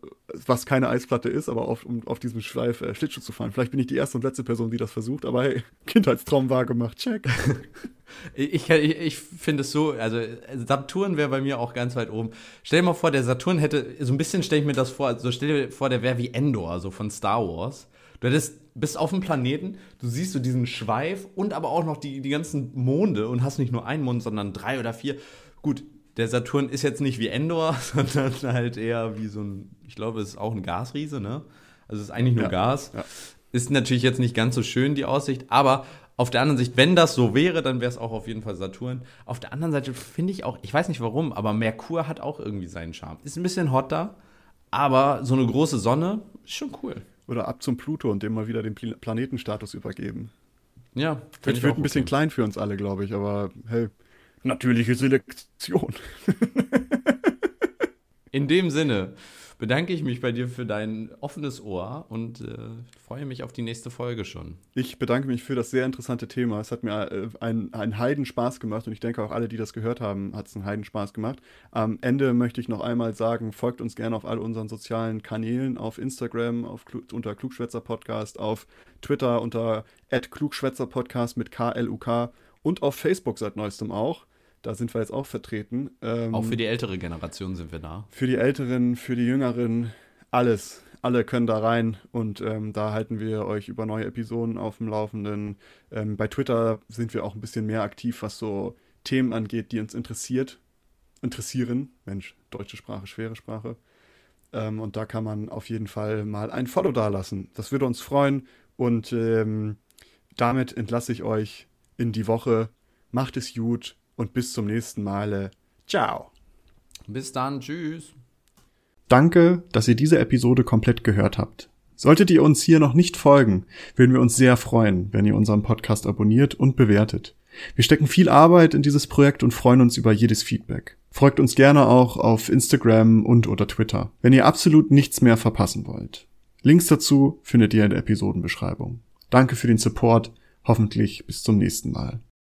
was keine Eisplatte ist, aber auf, um auf diesem Schweif äh, Schlittschuh zu fahren. Vielleicht bin ich die erste und letzte Person, die das versucht, aber hey, Kindheitstraum wahr gemacht, check. ich, ich, ich finde es so, also Saturn wäre bei mir auch ganz weit oben. Stell dir mal vor, der Saturn hätte, so ein bisschen stelle ich mir das vor, also stell dir vor, der wäre wie Endor, so von Star Wars. Du hättest, bist auf dem Planeten, du siehst so diesen Schweif und aber auch noch die, die ganzen Monde und hast nicht nur einen Mond, sondern drei oder vier. Gut, der Saturn ist jetzt nicht wie Endor, sondern halt eher wie so ein, ich glaube, es ist auch ein Gasriese, ne? Also es ist eigentlich nur ja, Gas. Ja. Ist natürlich jetzt nicht ganz so schön, die Aussicht, aber auf der anderen Sicht, wenn das so wäre, dann wäre es auch auf jeden Fall Saturn. Auf der anderen Seite finde ich auch, ich weiß nicht warum, aber Merkur hat auch irgendwie seinen Charme. Ist ein bisschen hot da, aber so eine große Sonne ist schon cool. Oder ab zum Pluto und dem mal wieder den Planetenstatus übergeben. Ja. Wird, wird ein bisschen okay. klein für uns alle, glaube ich, aber hey, Natürliche Selektion. In dem Sinne bedanke ich mich bei dir für dein offenes Ohr und äh, freue mich auf die nächste Folge schon. Ich bedanke mich für das sehr interessante Thema. Es hat mir äh, einen, einen Heidenspaß gemacht und ich denke auch alle, die das gehört haben, hat es einen Heidenspaß gemacht. Am Ende möchte ich noch einmal sagen, folgt uns gerne auf all unseren sozialen Kanälen, auf Instagram auf, unter Klugschwätzer Podcast, auf Twitter unter Klugschwätzer Podcast mit KLUK und auf Facebook seit neuestem auch. Da sind wir jetzt auch vertreten. Ähm, auch für die ältere Generation sind wir da. Für die Älteren, für die Jüngeren, alles. Alle können da rein und ähm, da halten wir euch über neue Episoden auf dem Laufenden. Ähm, bei Twitter sind wir auch ein bisschen mehr aktiv, was so Themen angeht, die uns interessiert, interessieren. Mensch, deutsche Sprache, schwere Sprache. Ähm, und da kann man auf jeden Fall mal ein Follow dalassen. Das würde uns freuen und ähm, damit entlasse ich euch in die Woche. Macht es gut und bis zum nächsten Male. Ciao. Bis dann, tschüss. Danke, dass ihr diese Episode komplett gehört habt. Solltet ihr uns hier noch nicht folgen, würden wir uns sehr freuen, wenn ihr unseren Podcast abonniert und bewertet. Wir stecken viel Arbeit in dieses Projekt und freuen uns über jedes Feedback. Folgt uns gerne auch auf Instagram und oder Twitter, wenn ihr absolut nichts mehr verpassen wollt. Links dazu findet ihr in der Episodenbeschreibung. Danke für den Support, hoffentlich bis zum nächsten Mal.